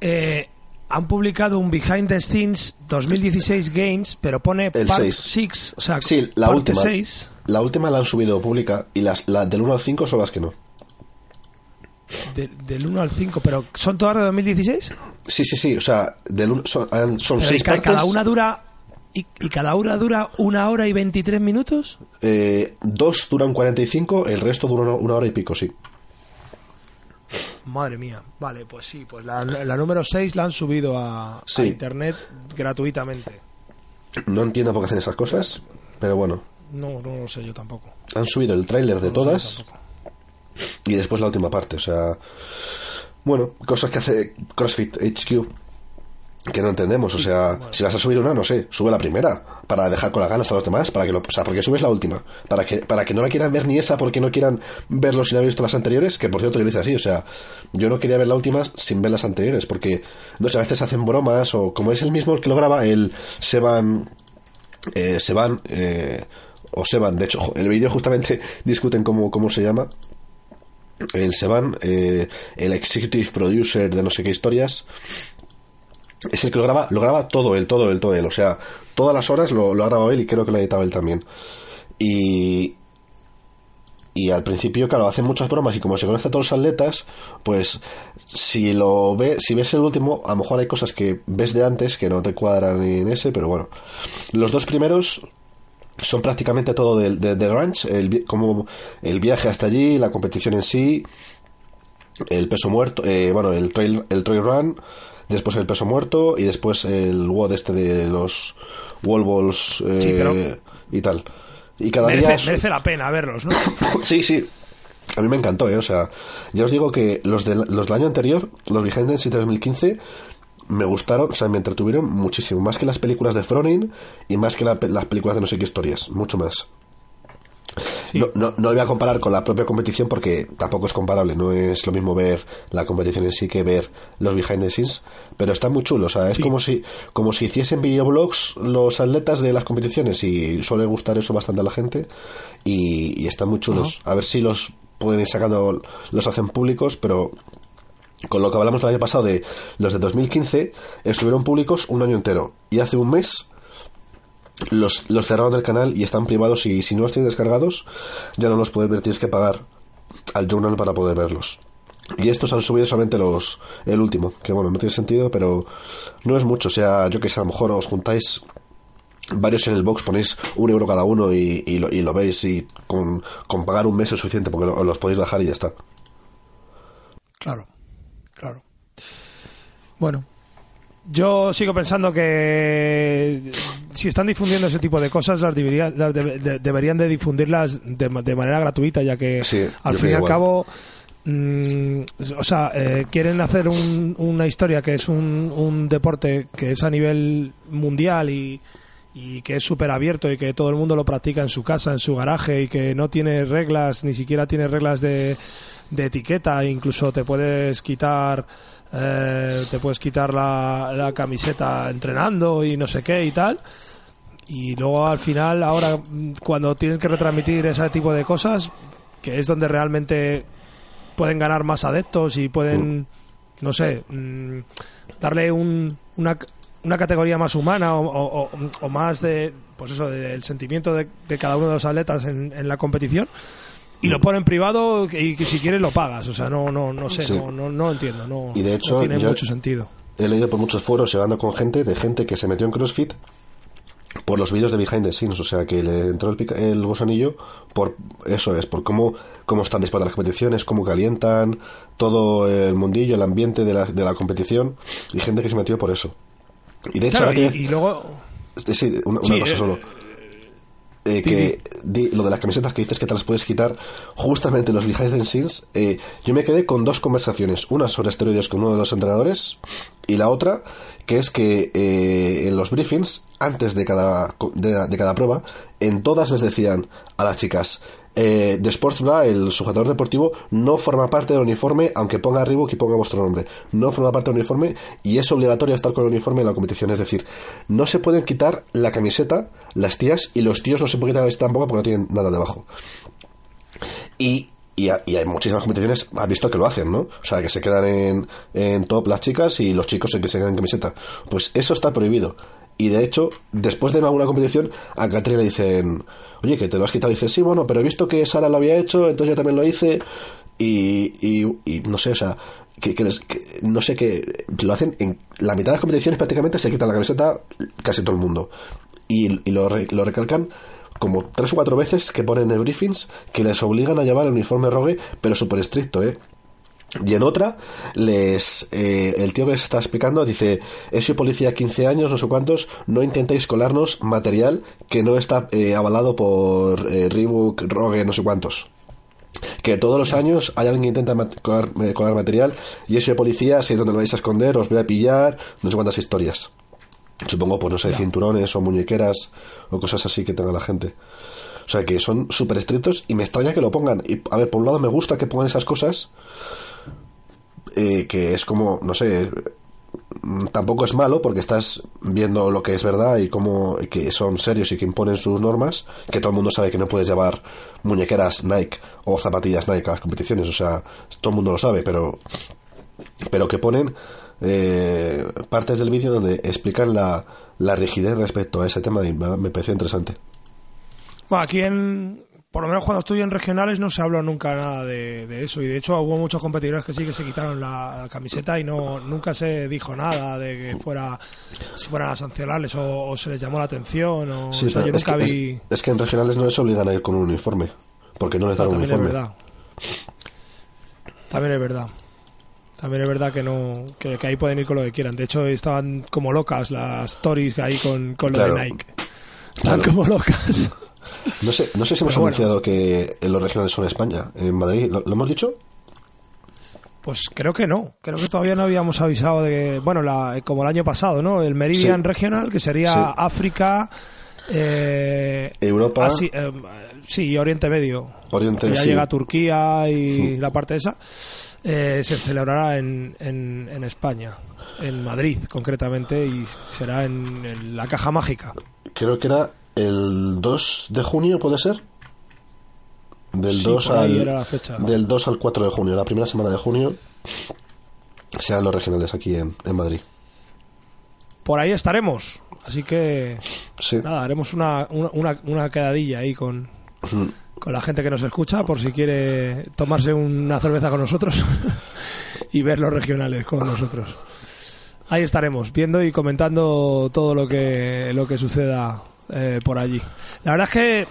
Eh, han publicado un Behind the Scenes 2016 Games, pero pone El Part seis. 6, o sea, Sí, la parte última. 6 La última la han subido pública y las, las del 1 al 5 son las que no. De- del 1 al 5, pero ¿son todas de 2016? Sí, sí, sí. O sea, del son, son seis y ca- partes. cada una dura y, y cada una dura una hora y 23 minutos. eh, dos duran 45, el resto dura una, hora y pico, sí. Madre mía. Vale, pues sí, pues la, la número 6 la han subido a, internet gratuitamente. No entiendo por qué hacen esas cosas, pero bueno. No, no lo sé yo tampoco. Han subido el tráiler de No lo sé todas tampoco. Y después la última parte. O sea, bueno, cosas que hace CrossFit HQ que no entendemos. O sea, si vas a subir una, no sé, sube la primera para dejar con las ganas a los demás, para que lo, o sea, porque subes la última, para que para que no la quieran ver ni esa, porque no quieran verlo sin haber visto las anteriores, que por cierto yo lo hice así, o sea, yo no quería ver la última sin ver las anteriores, porque no sé, a veces hacen bromas o como es el mismo el que lo graba, el Seban eh, Seban eh, o Seban, de hecho, el vídeo justamente discuten cómo, cómo se llama. El Seban, eh, el executive producer de no sé qué historias, es el que lo graba, lo graba todo él, todo él, todo él. O sea, todas las horas lo, lo ha grabado él y creo que lo ha editado él también. Y. Y al principio, claro, hacen muchas bromas y como se conoce a todos los atletas, pues si lo ve, si ves el último, a lo mejor hay cosas que ves de antes que no te cuadran en ese, pero bueno. Los dos primeros son prácticamente todo del de, de ranch, el, como el viaje hasta allí, la competición en sí, el peso muerto, eh, bueno, el trail, el trail run, después el peso muerto y después el WOD este de los wall balls eh, Sí, pero- y tal. Y cada día Merece, es- merece la pena verlos, ¿no? sí, sí. A mí me encantó, ¿eh? O sea, ya os digo que los, de, los del año anterior, los Scenes de 2015, me gustaron, o sea, me entretuvieron muchísimo. Más que las películas de Fronin y más que la- las películas de no sé qué historias. Mucho más. No, no, no lo voy a comparar con la propia competición porque tampoco es comparable. No es lo mismo ver la competición en sí que ver los behind the scenes. Pero está muy chulo. O sea, es Sí. como si como si hiciesen videoblogs los atletas de las competiciones y suele gustar eso bastante a la gente. Y, y están muy chulos. A ver si los pueden ir sacando, los hacen públicos, pero con lo que hablamos el año pasado de los de 2015, estuvieron públicos un año entero. Y hace un mes los, los cerraron del canal y están privados y si no los tienes descargados, ya no los puedes ver, tienes que pagar al journal para poder verlos. Y estos han subido solamente los el último, que bueno, no tiene sentido, pero no es mucho. O sea, yo que sé, a lo mejor os juntáis varios en el box, ponéis un euro cada uno y, y lo, y lo veis y con, con pagar un mes es suficiente porque lo- los podéis bajar y ya está. Claro. Bueno, yo sigo pensando que si están difundiendo ese tipo de cosas, las deberían, las debe- de- deberían de difundirlas de, de manera gratuita, ya que Sí, al fin y al cabo, mm, o sea, eh, quieren hacer un- una historia que es un, un deporte que es a nivel mundial y, y que es súper abierto y que todo el mundo lo practica en su casa, en su garaje y que no tiene reglas, ni siquiera tiene reglas de, de etiqueta, incluso te puedes quitar eh, te puedes quitar la, la camiseta entrenando y no sé qué y tal. Y luego al final ahora mm, cuando tienes que retransmitir ese tipo de cosas que es donde realmente pueden ganar más adeptos y pueden no sé mm, darle un, una, una categoría más humana o, o- o- o más de pues eso del sentimiento de, de cada uno de los atletas en, en la competición y lo ponen privado y que si quieres lo pagas o sea no no no sé Sí. no, no, no entiendo no, Y de hecho, no tiene mucho sentido He leído por muchos foros, hablando con gente, de gente que se metió en CrossFit por los vídeos de behind the scenes, o sea, que le entró el, pica- el gusanillo por eso es, por cómo, cómo están disparadas las competiciones, cómo calientan, todo el mundillo, el ambiente de la, de la competición, y gente que se metió por eso. Y de hecho, Claro, y, que- y luego Sí, una, una Sí, cosa eh, solo. Eh, que di- lo de las camisetas que dices que te las puedes quitar, justamente los the scenes, eh, yo me quedé con dos conversaciones, una sobre esteroides con uno de los entrenadores y la otra que es que eh, en los briefings, antes de cada, de cada prueba, en todas les decían a las chicas, eh, de Sports Bra, el sujetador deportivo, no forma parte del uniforme, aunque ponga Reebok y ponga vuestro nombre. No forma parte del uniforme y es obligatorio estar con el uniforme en la competición. Es decir, no se pueden quitar la camiseta las tías y los tíos no se pueden quitar la camiseta tampoco porque no tienen nada debajo. Y, y, ha- y hay muchísimas competiciones, has visto que lo hacen, ¿no? O sea, que se quedan en, en top las chicas y los chicos en que se quedan en camiseta. Pues eso está prohibido. Y de hecho, después de alguna competición, a Catrina le dicen, oye, que te lo has quitado. Y dice, sí, bueno, pero he visto que Sara lo había hecho, entonces yo también lo hice. Y, y, no sé, o sea, que, que les- que no sé, que lo hacen en la mitad de las competiciones prácticamente se quitan la camiseta casi todo el mundo. Y, y lo, lo recalcan como tres o cuatro veces que ponen en briefings que les obligan a llevar el uniforme rogue, pero súper estricto, ¿eh? Y en otra, les eh, el tío que les está explicando dice, he sido policía 15 años, no sé cuántos, no intentéis colarnos material que no está eh, avalado por eh, Reebok, Rogue, no sé cuántos. Que todos los años hay alguien que intenta mat- colar, eh, colar material y eso de policía, si es donde lo vais a esconder, os voy a pillar, no sé cuántas historias. Supongo, pues no sé, cinturones o muñequeras o cosas así que tenga la gente. O sea que son súper estrictos y me extraña que lo pongan. Y a ver, por un lado me gusta que pongan esas cosas, eh, que es como, no sé, tampoco es malo porque estás viendo lo que es verdad y cómo que son serios y que imponen sus normas, que todo el mundo sabe que no puedes llevar muñequeras Nike o zapatillas Nike a las competiciones, o sea, todo el mundo lo sabe, pero pero que ponen eh, partes del vídeo donde explican la, la rigidez respecto a ese tema y me, me pareció interesante. Bueno, aquí en, por lo menos cuando estuve en regionales no se habló nunca nada de, de eso. Y de hecho hubo muchos competidores que sí que se quitaron la, camiseta y no nunca se dijo nada de que fuera si fueran a sancionarles o, o se les llamó la atención o, Sí, o sea, pero yo es, nunca que, vi es- es que en regionales no les obligan a ir con un uniforme, porque no les dan un también es uniforme. verdad. También es verdad. También es verdad que no que, que ahí pueden ir con lo que quieran. De hecho estaban como locas las stories ahí con, con lo Claro. de Nike Claro. como locas No sé, no sé si hemos bueno. anunciado que los regionales son España, en Madrid. ¿Lo, lo hemos dicho? Pues creo que no. Creo que todavía no habíamos avisado de que, bueno, la, como el año pasado, ¿no? El Meridian Sí. Regional, que sería Sí. África, eh, Europa. Asi- eh, sí, y Oriente Medio. Oriente, ya sí. llega Turquía y la parte esa. eh, se celebrará en, en, en España, en Madrid concretamente, y será en, en la Caja Mágica. Creo que era el 2 de junio, ¿puede ser? Del, Sí, 2 por ahí al, del 2 al 4 de junio, la primera semana de junio, serán los regionales aquí en, en Madrid. Por ahí estaremos. Así que Sí. nada, haremos una, una, una, una quedadilla ahí con, con la gente que nos escucha por si quiere tomarse una cerveza con nosotros y ver los regionales con nosotros. Ahí estaremos, viendo y comentando todo lo que, lo que suceda eh, por allí. La verdad es que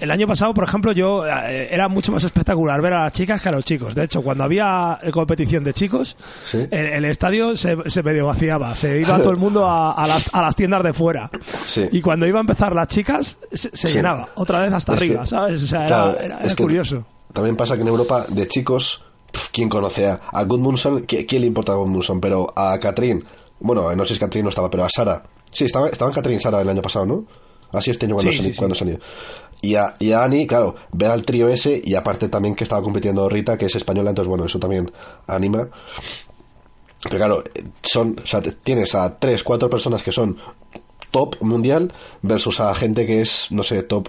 el año pasado, por ejemplo, yo eh, era mucho más espectacular ver a las chicas que a los chicos. De hecho, cuando había competición de chicos, Sí. el, el estadio se, se medio vaciaba. Se iba todo el mundo a, a las, a las tiendas de fuera. Sí. Y cuando iba a empezar las chicas, se, se Sí. llenaba. Otra vez hasta Es que- arriba, ¿sabes? O sea, era, claro, era- es era curioso. También pasa que en Europa, de chicos, ¿quién conoce a, a Gudmundsson? ¿Qui- ¿Quién le importa a Gudmundsson? Pero a Catrín, bueno, no sé si Catrín no estaba, pero a Sara. Sí, estaba, Catrín y Sara el año pasado, ¿no? Así este año cuando, Sí, cuando. Y a, y a Ani, claro, ver al trío ese y aparte también que estaba compitiendo Rita, que es española, entonces bueno, eso también anima. Pero claro, son, o sea, tienes a tres, cuatro personas que son top mundial versus a gente que es, no sé, top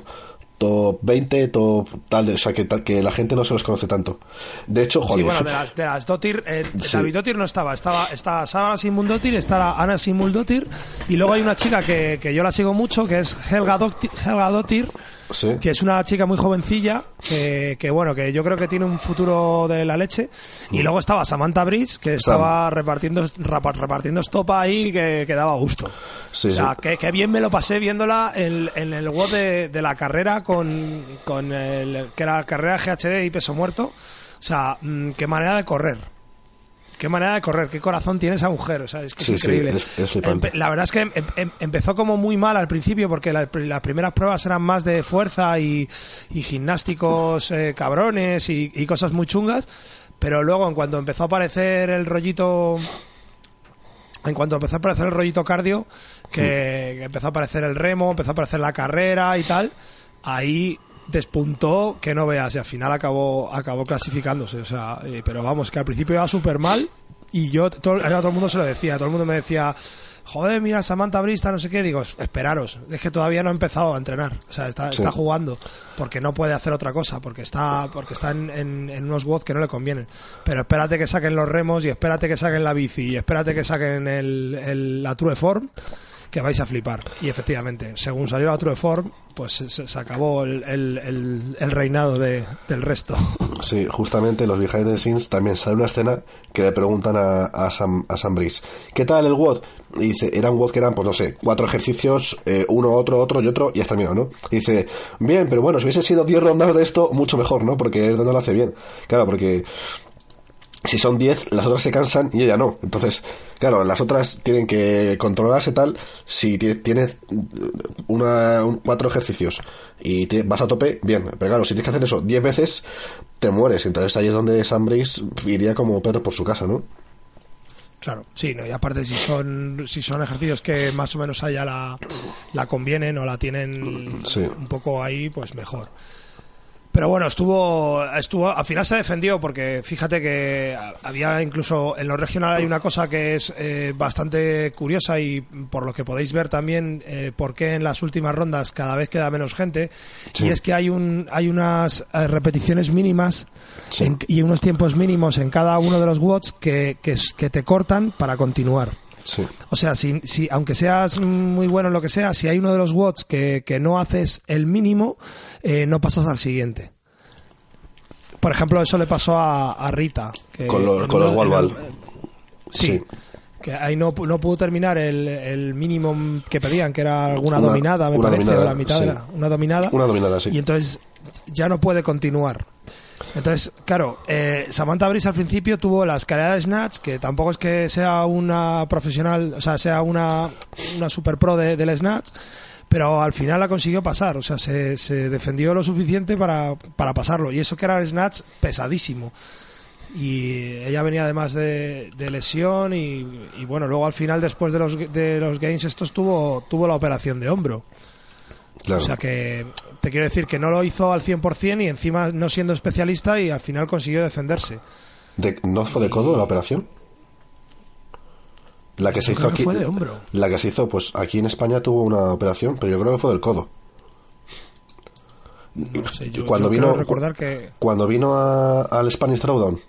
top 20, top tal, de- o sea, que, que la gente no se los conoce tanto. De hecho, Sí, joder, bueno, de las, de las Dotir, eh, Sí. David Dotir no estaba, estaba, estaba Sara Simuldotir, está Ana Simuldotir, y luego hay una chica que, que yo la sigo mucho, que es Helga Dotir, Helga Dotir sí, que es una chica muy jovencilla, que, que, bueno, que yo creo que tiene un futuro de la leche. Y luego estaba Samantha Bridge, que estaba repartiendo, rapa- repartiendo estopa ahí que, que daba gusto. Sí, o sea, sí. que, que bien me lo pasé viéndola en, en el de, de la carrera con, con el, que era carrera GHD y peso muerto. O sea, mm, qué manera de correr. Qué manera de correr, qué corazón tiene esa mujer, o sea, es que Sí, es sí, increíble. es- es la verdad es que em- em- empezó como muy mal al principio porque la- las primeras pruebas eran más de fuerza y, y gimnásticos eh, cabrones y, y cosas muy chungas, pero luego en cuanto empezó a aparecer el rollito en cuanto empezó a aparecer el rollito cardio, que, que empezó a aparecer el remo, empezó a aparecer la carrera y tal, ahí despuntó que no veas y al final acabó acabó clasificándose o sea eh, pero vamos que al principio iba súper mal y yo todo, a todo el mundo se lo decía todo el mundo me decía joder mira Samantha Brista no sé qué digo esperaros es que todavía no ha empezado a entrenar o sea está, Sí. jugando porque no puede hacer otra cosa porque está porque está en, en- en unos WOD que no le convienen pero espérate que saquen los remos y espérate que saquen la bici y espérate que saquen el, el- la True Form que vais a flipar. Y efectivamente, según salió la True Form, pues se, se acabó el, el- el- reinado de- del resto. sí, justamente los behind the scenes también sale una escena que le preguntan a, a Sam, a Sam Briggs, ¿qué tal el WOD? Y dice, era un WOD que eran, pues no sé, cuatro ejercicios, eh, uno, otro, otro y otro, y está terminado, ¿no? Dice, bien, pero bueno, si hubiese sido 10 rondas de esto, mucho mejor, ¿no? Porque es donde lo hace bien. Claro, porque si son 10, las otras se cansan y ella no. Entonces, claro, las otras tienen que controlarse tal. Si ti- tienes una, un- cuatro ejercicios y te- vas a tope, bien. Pero claro, si tienes que hacer eso 10 veces, te mueres. Entonces ahí es donde Sam Briggs iría como perro por su casa, ¿no? Claro, sí, no, y aparte si son si son ejercicios que más o menos a ella la, la convienen o la tienen Sí. un poco ahí, pues mejor. Pero bueno, estuvo, estuvo, al final se defendió porque fíjate que había incluso en lo regional hay una cosa que es eh, bastante curiosa y por lo que podéis ver también eh, por qué en las últimas rondas cada vez queda menos gente Sí. y es que hay un hay unas eh, repeticiones mínimas Sí. en- y unos tiempos mínimos en cada uno de los watts que, que te cortan para continuar. Sí. O sea, si, si, aunque seas muy bueno en lo que sea, si hay uno de los watts que, que no haces el mínimo, eh, no pasas al siguiente. Por ejemplo, eso le pasó a, a Rita. Que Con los- con los el-. Sí, Sí. Que ahí no, no pudo terminar el, el mínimo que pedían, que era alguna Una- dominada, me parece, dominada, o la mitad sí. una dominada. Una dominada, sí. Y entonces ya no puede continuar. Entonces, claro, eh, Samantha Brice al principio tuvo la escalera de Snatch, que tampoco es que sea una profesional, o sea, sea una, una super pro de- del Snatch, pero al final la consiguió pasar, o sea, se, se defendió lo suficiente para, para pasarlo. Y eso que era el snatch pesadísimo. Y ella venía además de, de lesión y, y bueno, luego al final después de los, de los games estos tuvo, tuvo la operación de hombro. Claro. O sea que te quiero decir que no lo hizo al 100% y encima no siendo especialista y al final consiguió defenderse. De- ¿No fue de codo la operación? La que se hizo que aquí. fue de hombro. La que se hizo, pues aquí en España tuvo una operación, pero yo creo que fue del codo. No sé, yo, cuando yo vino, recordar que Cuando vino a- al Spanish Throwdown,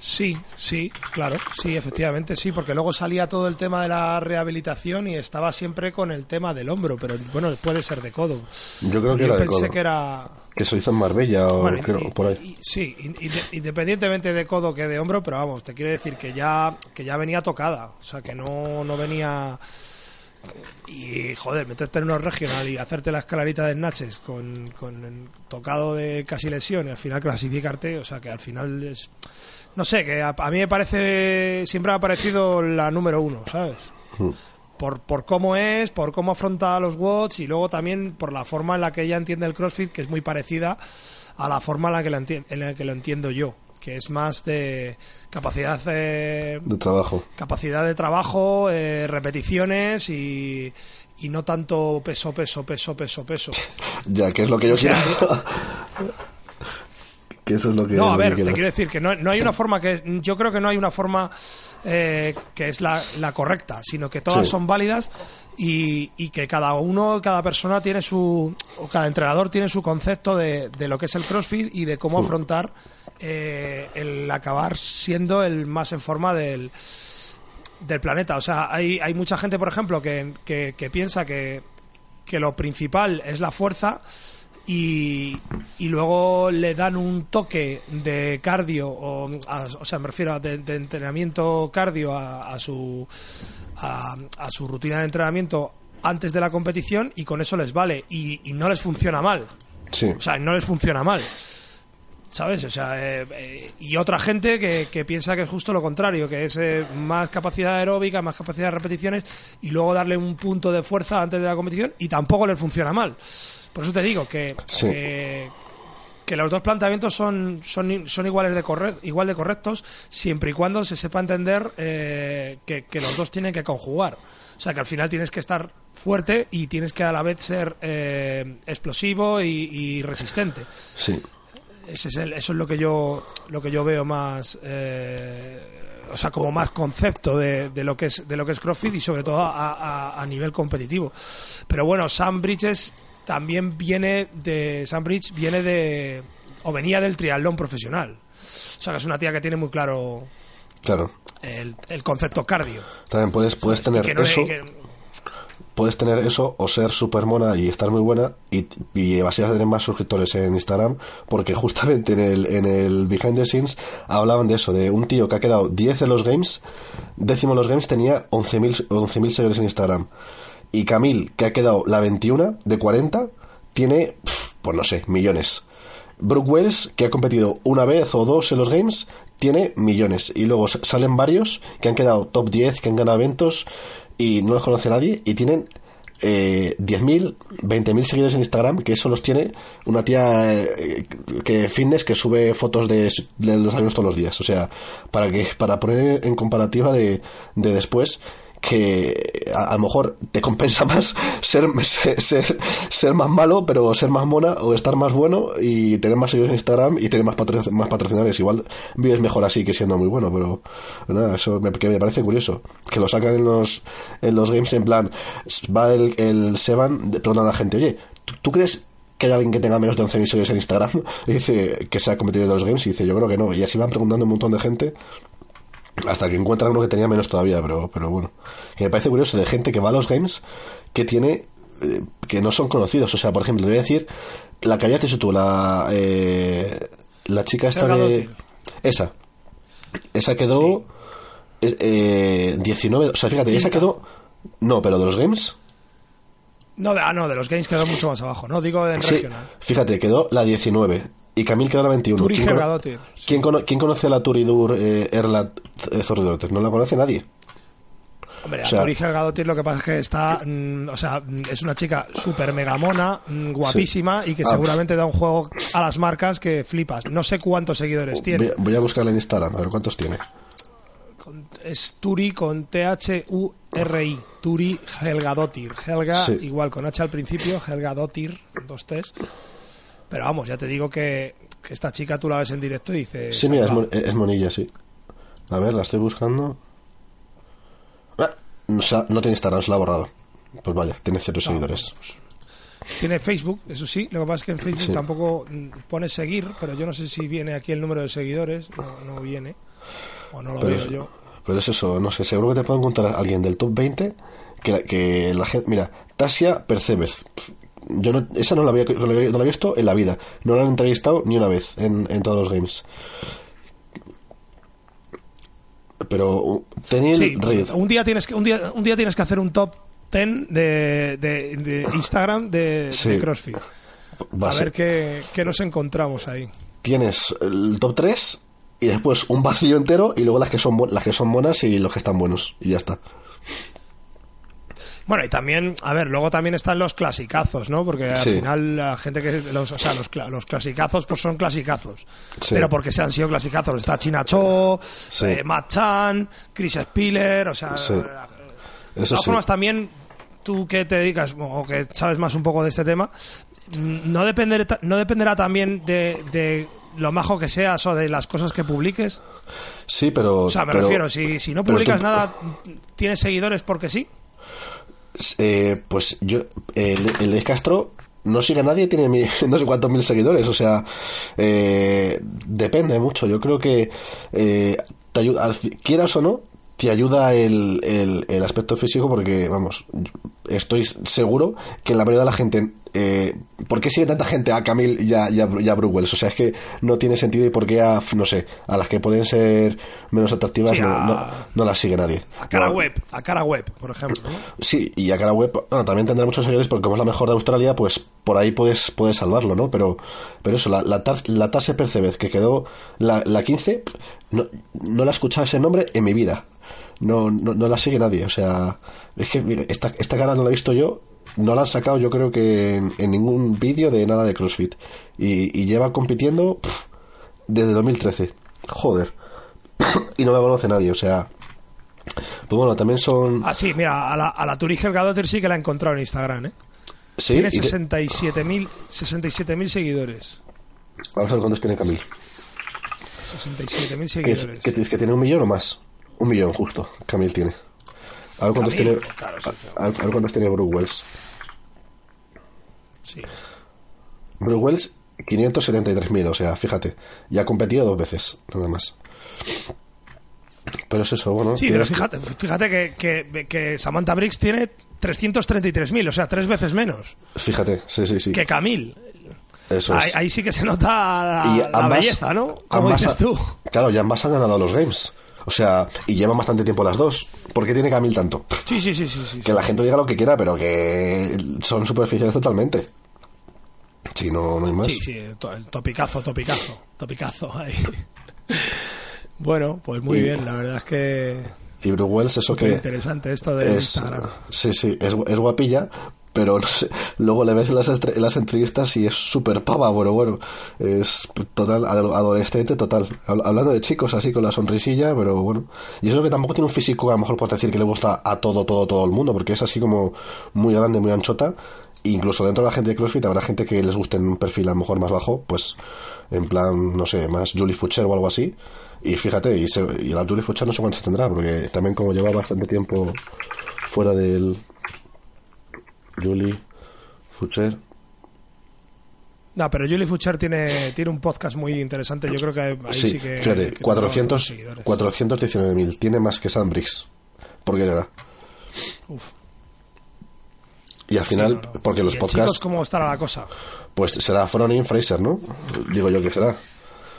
sí, sí, claro, sí, efectivamente sí, porque luego salía todo el tema de la rehabilitación y estaba siempre con el tema del hombro, pero bueno, puede ser de codo. yo creo que yo era de pensé codo. que era Que se hizo en Marbella o Bueno, creo- y- por ahí. y- sí, in- inde- independientemente de codo que de hombro, pero vamos, te quiero decir que ya, que ya venía tocada, o sea, que no, no venía... Y joder, meterte en unos regional y hacerte la escalarita de Natches con, con el tocado de casi lesión y al final clasificarte, o sea, que al final es... No sé, que a, a mí me parece, siempre me ha parecido la número uno, ¿sabes? por, por cómo es, por cómo afronta los watts y luego también por la forma en la que ella entiende el CrossFit, que es muy parecida a la forma en la que lo, enti- en la que lo entiendo yo, que es más de capacidad eh, De trabajo. capacidad de trabajo, eh, repeticiones y, y no tanto peso, peso, peso, peso, peso. Ya, que es lo que yo sea, quiero. que eso es lo que, No, a ver, te quiero decir que no, no hay una forma que. Yo creo que no hay una forma eh, que es la, la correcta, sino que todas Sí. son válidas y, y que cada uno, cada persona tiene su. o cada entrenador tiene su concepto de, de lo que es el CrossFit y de cómo afrontar eh, el acabar siendo el más en forma del del planeta. O sea, hay, hay mucha gente, por ejemplo, que, que, que piensa que, que lo principal es la fuerza y, y luego le dan un toque de cardio, o, a- o sea, me refiero a de, de entrenamiento cardio a, a su, a, a su rutina de entrenamiento antes de la competición y con eso les vale y, y no les funciona mal. Sí. O sea, no les funciona mal. ¿Sabes? O sea, eh, eh, y otra gente que, que piensa que es justo lo contrario, que es eh, más capacidad aeróbica, más capacidad de repeticiones y luego darle un punto de fuerza antes de la competición y tampoco les funciona mal. Por eso te digo que, Sí. que, que los dos planteamientos son, son, son iguales de corre- igual de correctos siempre y cuando se sepa entender eh, que, que los dos tienen que conjugar. O sea, que al final tienes que estar fuerte y tienes que a la vez ser eh, explosivo y, y resistente. Sí. Ese es el- eso es lo que yo lo que yo veo más eh, o sea como más concepto de, de lo que es de lo que es CrossFit y sobre todo a, a- a nivel competitivo pero bueno Sam Bridges también viene de Sam Bridge viene de o venía del triatlón profesional o sea que es una tía que tiene muy claro Claro. el, el concepto cardio También puedes, puedes tener no eso. que- Puedes tener eso o ser súper mona y estar muy buena y, y vas a tener más suscriptores en Instagram porque justamente en el, en el Behind the Scenes hablaban de eso, de un tío que ha quedado 10 en los games, décimo en los games tenía 11.000 11.000 seguidores en Instagram. Y Camil, que ha quedado la 21 de 40, tiene, pf, pues no sé, millones. Brooke Wells, que ha competido una vez o dos en los games, tiene millones. Y luego salen varios que han quedado top 10, que han ganado eventos y no los conoce nadie y tienen eh, 10.000, 20.000 seguidores en Instagram, que eso los tiene una tía eh, que fitness que sube fotos de, de los años todos los días. O sea, para que para poner en comparativa de, de después que a, lo mejor te compensa más ser, ser, ser, más malo, pero ser más mona o estar más bueno y tener más seguidores en Instagram y tener más, más patrocinadores. Igual vives mejor así que siendo muy bueno, pero nada, eso me, que me parece curioso. Que lo sacan en los, en los games en plan, va el, el Seban preguntando a la gente, oye, ¿tú, crees que hay alguien que tenga menos de 11.000 seguidores en Instagram? Y dice que sea competidor de los games y dice, yo creo que no. Y así van preguntando un montón de gente hasta que encuentran uno que tenía menos todavía, pero, pero bueno. Que me parece curioso de gente que va a los games que tiene. eh, que no son conocidos. O sea, por ejemplo, te voy a decir. La que habías dicho tú, la. eh, la chica esta de. Esa. Esa quedó. eh, eh, 19. O sea, fíjate, esa quedó. No, pero de los games. no de, ah no de los games quedó mucho más abajo no digo en Sí, regional fíjate, quedó la 19. Y Camil quedó la 21. Turi ¿Quién, cono- sí. ¿quién, cono- quién conoce a la Turidur eh, Erla eh? No la conoce nadie. Hombre, O sea, Tori Helgadotir lo que pasa es que está, mm, o sea, mm, es una chica súper megamona, mm, guapísima y que Ah, seguramente da un juego a las marcas que flipas. No sé cuántos seguidores tiene. voy, a- voy a buscarla en Instagram, a ver cuántos tiene. Es Turi con T-H-U-R-I. Turi Helgadotir. Helga, Sí. igual con H al principio, Helgadotir, dos T's. Pero vamos, ya te digo que, que esta chica tú la ves en directo y dices. Sí, mira, es, "Anda". mon- es monilla, sí. A ver, la estoy buscando. Ah, no, no tiene Instagram, se la ha borrado. Pues vaya, tiene cero seguidores. Tiene Facebook, eso sí. Lo que pasa es que en Facebook Sí. tampoco mm, pone seguir, pero yo no sé si viene aquí el número de seguidores. No, no viene. O no lo Pero veo es, yo. pero es eso, no sé, seguro que te puedo encontrar alguien del top 20 que la, que la gente... Mira, Tasia Percebez. Yo no, esa no la, había, no la había no la había visto en la vida. No la han entrevistado ni una vez en, en todos los games. Pero uh, Tenil Sí, un día tienes que un día un día tienes que hacer un top 10 de, de, de Instagram de, Sí. de CrossFit. va A ver qué, qué nos encontramos ahí. tienes el top 3 y después un vacío entero y luego las que son las que son buenas y los que están buenos y ya está. Bueno, y también, a ver, luego también están los clasicazos, ¿no? Porque al Sí. final la gente que los, o sea, los, los clasicazos pues son clasicazos. Sí. Pero porque se han sido clasicazos. Está China Cho, Sí. eh, Matt Chan, Chris Spiller, o sea, Sí. de todas formas también tú que te dedicas o que sabes más un poco de este tema, no dependerá, no dependerá también de, de lo majo que seas o de las cosas que publiques. Sí, pero O sea, me pero- refiero, si, si no publicas tú- nada, tienes seguidores porque sí. Eh, pues yo, el, el de Castro no sigue a nadie, tiene mi- no sé cuántos mil seguidores, o sea, eh, depende mucho. Yo creo que eh, te ayuda, quieras o no, te ayuda el, el, el aspecto físico porque, vamos, estoy seguro que la mayoría de la gente, eh, ¿por qué sigue tanta gente a Camil y a, y a, y a Brugwells? O sea, es que no tiene sentido y por qué a, no sé, a las que pueden ser menos atractivas Sí, no, a- no, no las sigue nadie. A cara No. web, a cara web, por ejemplo. Sí, y a cara web, bueno, también tendrá muchos seguidores porque como es la mejor de Australia, pues por ahí puedes, puedes salvarlo, ¿no? Pero, pero eso, la, la, tar- la Percebez, que quedó la, la 15, no, no la he escuchado ese nombre en mi vida. No, no, no la sigue nadie, o sea, es que esta, esta cara no la he visto yo, no la han sacado yo creo que en, en ningún vídeo de nada de CrossFit. Y, y lleva compitiendo desde 2013. Joder. y no la conoce nadie, o sea... Pues bueno, también son... Ah, sí, mira, a la, a la sí que la he encontrado en Instagram, ¿eh? Sí, Tiene y te- 67.000 67.000 seguidores. Vamos a ver cuántos tiene Camil. 67.000 ¿Qué, seguidores. qué tienes? ¿Que tiene un millón o más? Un millón, justo. Camil tiene. A ver cuántos tiene. claro, sí, a, a ver cuántos tiene Brooke Wells. Sí. Brooke Wells, 573.000, o sea, fíjate. Ya ha competido dos veces, nada más. Pero es eso, bueno. Sí, pero fíjate, fíjate que, que, que Samantha Briggs tiene 333.000, o sea, tres veces menos Fíjate, sí, sí, sí. que Camil. Eso Ahí, es. ahí sí que se nota la, belleza, ¿no? Como ambas dices ha- tú. Claro, y ambas han ganado los games. O sea, y llevan bastante tiempo las dos. ¿Por qué tiene Camil tanto? Sí, sí, sí, sí. sí, Que la gente diga lo que quiera, pero que son superficiales totalmente. Sí, no, no hay más. Sí, sí, el topicazo, topicazo, topicazo ahí. Bueno, pues muy Y- bien, la verdad es que Y Brooke Wells, eso que. interesante esto del es, Instagram. Sí, sí, es, es guapilla, pero no sé, luego le ves en las, las entrevistas y es súper pava, bueno, bueno, es total, ado- adolescente total. Habl- Hablando de chicos así con la sonrisilla, pero bueno. Y eso que tampoco tiene un físico a lo mejor puedes decir que le gusta a todo, todo, todo el mundo, porque es así como muy grande, muy anchota. E incluso dentro de la gente de CrossFit habrá gente que les guste en un perfil a lo mejor más bajo, pues en plan, no sé, más Julie Fucher o algo así. Y fíjate, y, se- y la Julie Fucher no sé cuántos tendrá, porque también como lleva bastante tiempo fuera del Julie Fucher. No, pero Julie Fucher tiene, tiene un podcast muy interesante. Yo creo que ahí sí, sí, que. fíjate, que tiene 400, bastantes seguidores. 419.000, tiene más que Sam Briggs. ¿Por qué era? Uf. Y al final, Sí, no, no. porque los ¿Y en podcasts, chicos, ¿cómo estará la cosa? pues será Fronin Fraser, ¿no? Digo yo que será.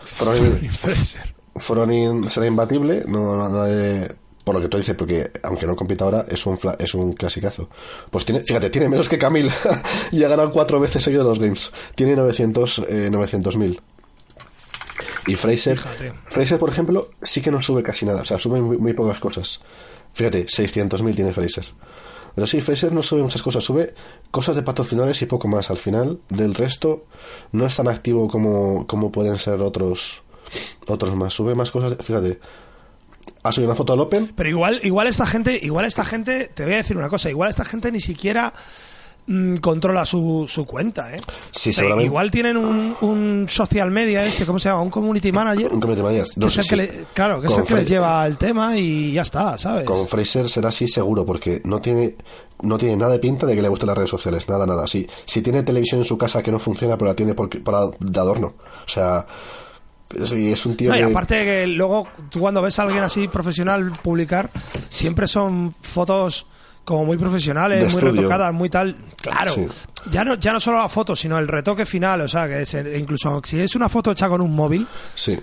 Fronin, Fraser. Fronin será imbatible, no, no- no de- por lo que tú dices, porque aunque no compita ahora, es un fla- es un clasicazo. Pues tiene, fíjate, tiene menos que Camil y ha ganado cuatro veces seguido los games. Tiene 900 eh, 900.000. Y Fraser, Fíjate. Fraser, por ejemplo, sí que no sube casi nada, o sea, sube muy, muy pocas cosas. Fíjate, 600.000 tiene Fraser. Pero sí, Fraser no sube muchas cosas, sube cosas de patrocinadores y poco más. Al final, del resto, no es tan activo como, como pueden ser otros otros más. Sube más cosas, fíjate. Ha subido una foto al Open. Pero igual, igual esta gente, igual esta gente, te voy a decir una cosa, igual esta gente ni siquiera mm, controla su, su cuenta, ¿eh? Sí, seguramente. igual tienen un, un social media este, ¿cómo se llama? Un community manager. Un comité mañana. que es el que le- claro, que es el que les lleva el tema y ya está, ¿sabes? Con Fraser será así seguro, porque no tiene no tiene nada de pinta de que le gusten las redes sociales, nada, nada. Si, si tiene televisión en su casa que no funciona, pero la tiene porque- para, de adorno. O sea, y es un tío No, y aparte que luego tú cuando ves a alguien así profesional publicar, siempre son fotos como muy profesionales, muy retocadas, muy tal. Claro, Sí. ya no ya no solo la foto, sino el retoque final, o sea, que es, incluso si es una foto hecha con un móvil, Sí,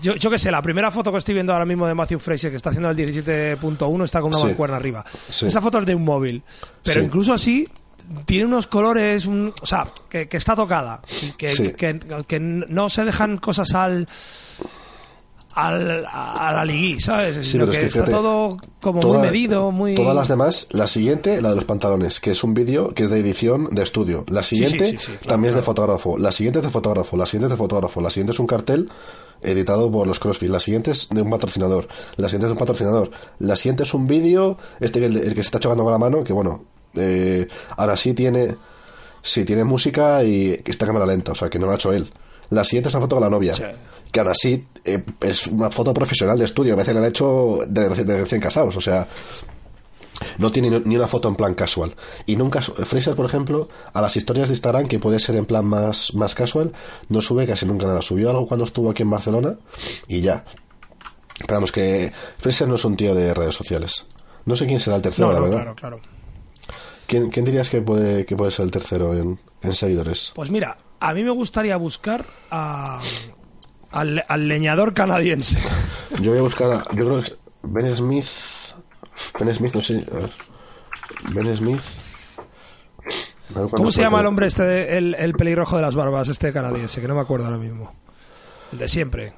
yo, yo qué sé, la primera foto que estoy viendo ahora mismo de Matthew Fraser, que está haciendo el 17.1, está con una Sí. mancuerna arriba. Sí. Esa foto es de un móvil. Pero Sí. incluso así, tiene unos colores, un- o sea, que, que está tocada. Que, Sí. que, que no se dejan cosas al. Al, a la ¿sabes? Sí, Sino es que, está fíjate, todo como toda- muy medido, muy. Todas las demás, la siguiente, la de los pantalones, que es un vídeo que es de edición de estudio. La siguiente sí, sí, claro, también es de fotógrafo. La siguiente es de fotógrafo. La siguiente es de fotógrafo. La siguiente es un cartel editado por los CrossFit. La siguiente es de un patrocinador. La siguiente es de un patrocinador. La siguiente es un vídeo, este el, el que se está chocando con la mano, que bueno, eh, ahora sí tiene, sí tiene música y está cámara lenta, o sea que no lo ha hecho él. La siguiente es una foto con la novia. Sí. Que aún así eh, es una foto profesional de estudio. A veces la han hecho de, reci- de recién casados. O sea, no tiene ni- ni una foto en plan casual. Y nunca, Fraser, por ejemplo, a las historias de Instagram, que puede ser en plan más, más casual, no sube casi nunca nada. Subió algo cuando estuvo aquí en Barcelona y ya. Esperamos que Fraser no es un tío de redes sociales. No sé quién será el tercero, No, la verdad. claro, claro. ¿Quién, quién dirías que puede, que puede ser el tercero en, en seguidores? Pues mira, a mí me gustaría buscar a, al, al leñador canadiense. Yo voy a buscar a, Yo creo que es Ben Smith. Ben Smith, no sé. Ben Smith. ¿Cómo se llama el hombre este, de- el, el pelirrojo de las barbas, este canadiense, que no me acuerdo ahora mismo? El de siempre.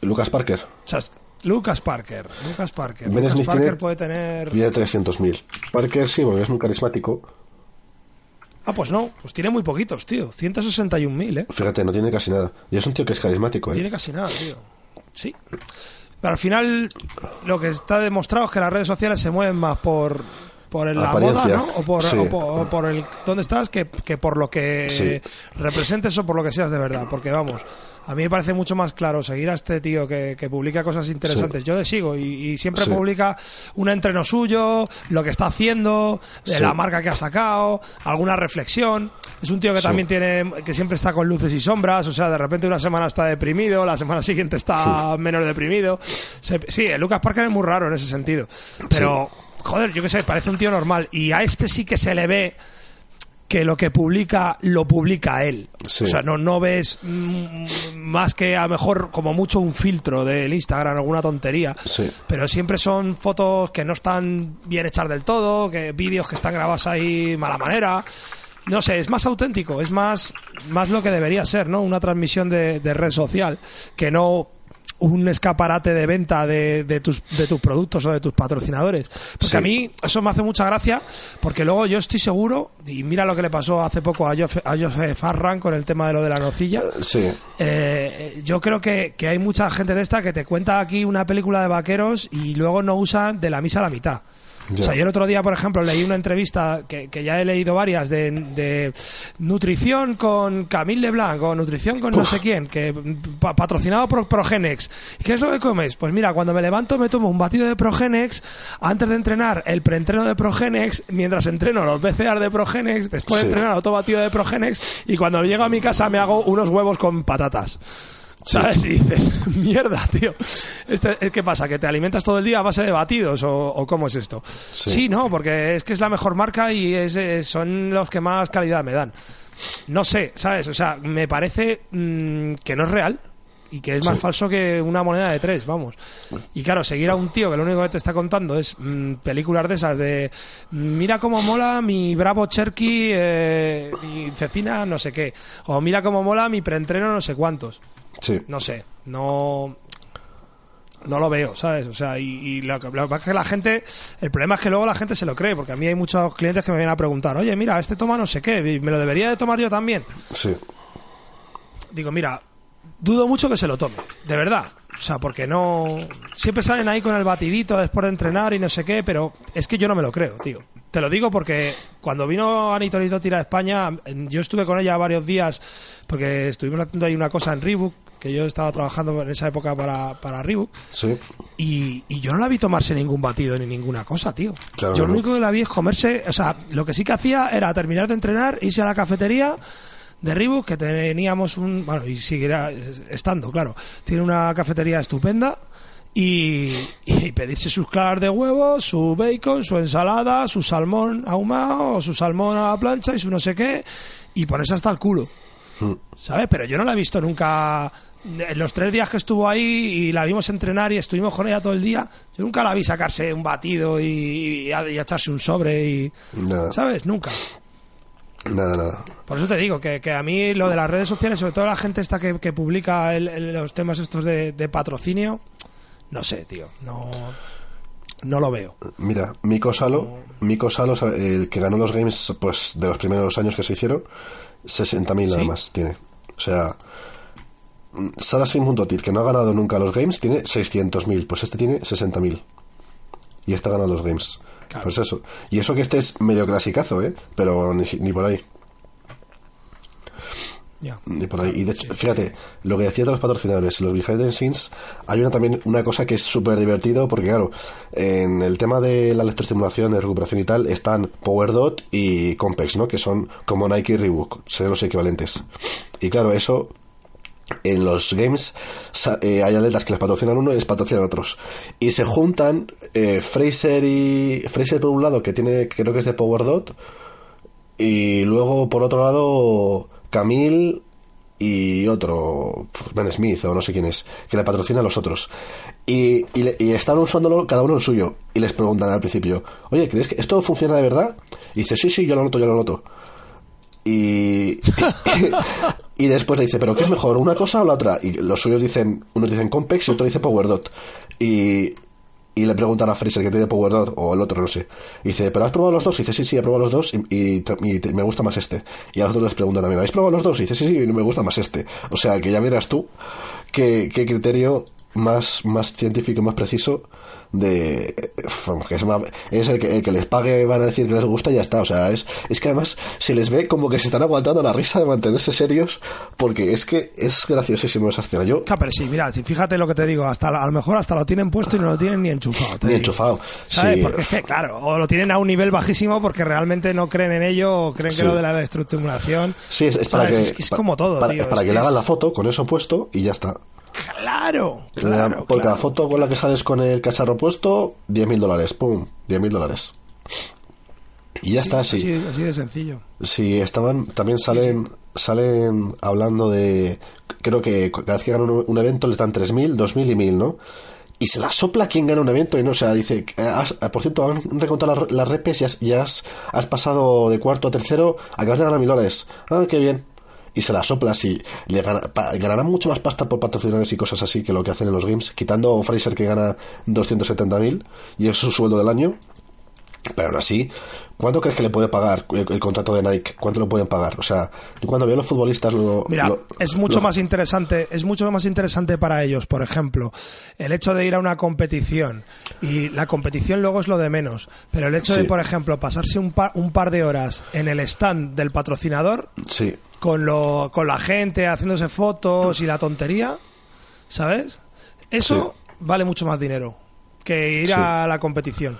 Lucas Parker. O sea, Lucas Parker. Lucas Parker. Ben Lucas Smith Parker tiene- puede tener. Viene 300.000. Parker sí, porque es muy carismático. Ah, pues no, pues tiene muy poquitos, tío. 161.000, ¿eh? Fíjate, no tiene casi nada. Y es un tío que es carismático, ¿eh? Tiene casi nada, tío. Sí. Pero al final, lo que está demostrado es que las redes sociales se mueven más por por el- la moda. ¿no? O por, Sí. o por, o por el dónde estás que, que por lo que Sí. representes o por lo que seas de verdad. Porque vamos, a mí me parece mucho más claro seguir a este tío que, que publica cosas interesantes. Sí. Yo le sigo y, y siempre Sí. publica un entreno suyo, lo que está haciendo, de la marca que ha sacado, alguna reflexión. Es un tío que también tiene, que siempre está con luces y sombras, o sea, de repente una semana está deprimido, la semana siguiente está menos deprimido. Se- sí, el Lucas Parker es muy raro en ese sentido, pero joder, yo qué sé, parece un tío normal y a este sí que se le ve que lo que publica lo publica él. Sí. O sea, no, no ves mm, más que a lo mejor como mucho un filtro del Instagram, alguna tontería. Sí. Pero siempre son fotos que no están bien hechas del todo, que vídeos que están grabados ahí mala manera. No sé, es más auténtico, es más, más lo que debería ser, ¿no? Una transmisión de, de red social, que no un escaparate de venta de, de tus, de tus productos o de tus patrocinadores. Porque Sí. a mí eso me hace mucha gracia, porque luego yo estoy seguro, y mira lo que le pasó hace poco a Joseph, a Joseph Farran con el tema de lo de la nocilla, Sí. eh, yo creo que, que hay mucha gente de esta que te cuenta aquí una película de vaqueros y luego no usan de la misa a la mitad. Ya. O sea, yo el otro día, por ejemplo, leí una entrevista que, que ya he leído varias de, de nutrición con Camille Leblanc o nutrición con no sé quién, que pa- patrocinado por Progenex. ¿Y ¿Qué es lo que comes? Pues mira, cuando me levanto me tomo un batido de Progenex antes de entrenar el preentreno de Progenex, mientras entreno los BCAR de Progenex, después Sí. de entrenar otro batido de Progenex y cuando llego a mi casa me hago unos huevos con patatas. ¿Sabes? Y dices, mierda, tío. Este, ¿Qué pasa? ¿Que te alimentas todo el día a base de batidos? ¿O, o cómo es esto? Sí. no, porque es que es la mejor marca y es, eh, son los que más calidad me dan. No sé, ¿sabes? O sea, me parece mm, que no es real y que es más Sí. falso que una moneda de tres, vamos. Y claro, seguir a un tío que lo único que te está contando es mm, películas de esas de mira cómo mola mi Bravo Cherky, eh, mi cecina, no sé qué. O mira cómo mola mi preentreno, no sé cuántos. Sí. No sé, no. no lo veo, ¿sabes? O sea, y, y lo, que, lo que pasa es que la gente, el problema es que luego la gente se lo cree, porque a mí hay muchos clientes que me vienen a preguntar, oye, mira, este toma no sé qué, me lo debería de tomar yo también. Sí. Digo, mira, dudo mucho que se lo tome, de verdad. O sea, porque no. Siempre salen ahí con el batidito después de entrenar y no sé qué, pero es que yo no me lo creo, tío. Te lo digo porque cuando vino Anitorito Tira a España, en- yo estuve con ella varios días porque estuvimos haciendo ahí una cosa en Reebok, que yo estaba trabajando en esa época para, para Reebok, Sí. y, y yo no la vi tomarse ningún batido ni ninguna cosa, tío. Claro yo lo único que la vi es comerse, o sea, lo que sí que hacía era terminar de entrenar, irse a la cafetería de Reebok, que teníamos un, bueno, y seguirá estando, claro, tiene una cafetería estupenda. Y, y pedirse sus claras de huevo, su bacon, su ensalada, su salmón ahumado, su salmón a la plancha y su no sé qué, y ponerse hasta el culo. ¿sabes? Pero yo no la he visto nunca. En los tres días que estuvo ahí y la vimos entrenar y estuvimos con ella todo el día, yo nunca la vi sacarse un batido y, y y echarse un sobre y. ¿Sabes? Nunca. Nada, nada. Por eso te digo que, que a mí lo de las redes sociales, sobre todo la gente esta que, que publica el- el- los temas estos de, de patrocinio, no sé, tío. No, no lo veo. Mira, Miko Salo, Miko Salo, el que ganó los games pues de los primeros años que se hicieron, 60.000 nada ¿Sí? más tiene. O sea, Sara que no ha ganado nunca los games, tiene 600.000. Pues este tiene 60.000. Y este gana los games. Claro. Pues eso. Y eso que este es medio clasicazo, ¿eh? Pero ni, ni por ahí. Ya. Ni por ahí. Y de hecho, fíjate, lo que decías de los patrocinadores, los behind the scenes, hay una también una cosa que es súper divertido, porque claro, en el tema de la electroestimulación, de recuperación y tal, están PowerDot y Compex, ¿no? Que son como Nike y Reebok, serían los equivalentes. Y claro, eso en los games eh, hay atletas que les patrocinan uno y les patrocinan otros y se juntan eh, Fraser y Fraser por un lado que tiene creo que es de PowerDot y luego por otro lado Camille y otro Ben Smith o no sé quién es que le patrocina a los otros y, y están usándolo cada uno el suyo y les preguntan al principio oye ¿crees que esto funciona de verdad? y dice sí sí yo lo noto yo lo noto y, y después le dice, ¿pero qué es mejor, una cosa o la otra? Y los suyos dicen, unos dicen Compex y otro dice PowerDot. Y, y le preguntan a Fraser que tiene PowerDot o el otro, no sé. Dice, ¿pero has probado los dos? Y dice, sí, sí, he probado los dos y, y te- me gusta más este. Y a los otros les preguntan también, ¿habéis probado los dos? Y dice, sí, sí, me gusta más este. O sea, que ya verás tú qué, qué criterio más, más científico más preciso de que es, es el, que, el que les pague van a decir que les gusta y ya está o sea es, es que además se les ve como que se están aguantando la risa de mantenerse serios porque es que es graciosísimo esa escena yo Ja, pero sí, mira, fíjate lo que te digo, hasta a lo mejor hasta lo tienen puesto y no lo tienen ni enchufado. Ni digo. enchufado, ¿Sabes? sí. Porque es que, claro, o lo tienen a un nivel bajísimo porque realmente no creen en ello o creen Sí. que lo de la electroestimulación. sí es, es para que Es, que es pa- como todo, para, tío. para que le hagan la foto con eso puesto y ya está Claro, claro. porque claro. la foto con la que sales con el cacharro puesto 10.000 dólares pum 10.000 dólares y ya está sí Así, así de sencillo. Sí, estaban, también salen, salen hablando de, creo que cada vez que ganan un, un evento les dan 3.000, 2.000 y 1.000, ¿no? Y se la sopla quien gana un evento y no, o sea, dice, eh, has- eh, por cierto, han recontado las, las repes y has, ya has, has pasado de cuarto a tercero, acabas de ganar mil dólares. Ah, qué bien. Y se la sopla así. Le gana, pa- ganará mucho más pasta por patrocinadores y cosas así que lo que hacen en los games, quitando a Fraser que gana 270.000 y es su sueldo del año. Pero aún así, ¿cuánto crees que le puede pagar el, el contrato de Nike? ¿Cuánto le pueden pagar? O sea, cuando veo a los futbolistas lo... Mira, lo- es mucho lo- más interesante, es mucho más interesante para ellos, por ejemplo, el hecho de ir a una competición y la competición luego es lo de menos, pero el hecho Sí. de, por ejemplo, pasarse un, pa- un par de horas en el stand del patrocinador Sí, con lo con la gente haciéndose fotos y la tontería, ¿sabes? Eso vale mucho más dinero que ir Sí. a la competición.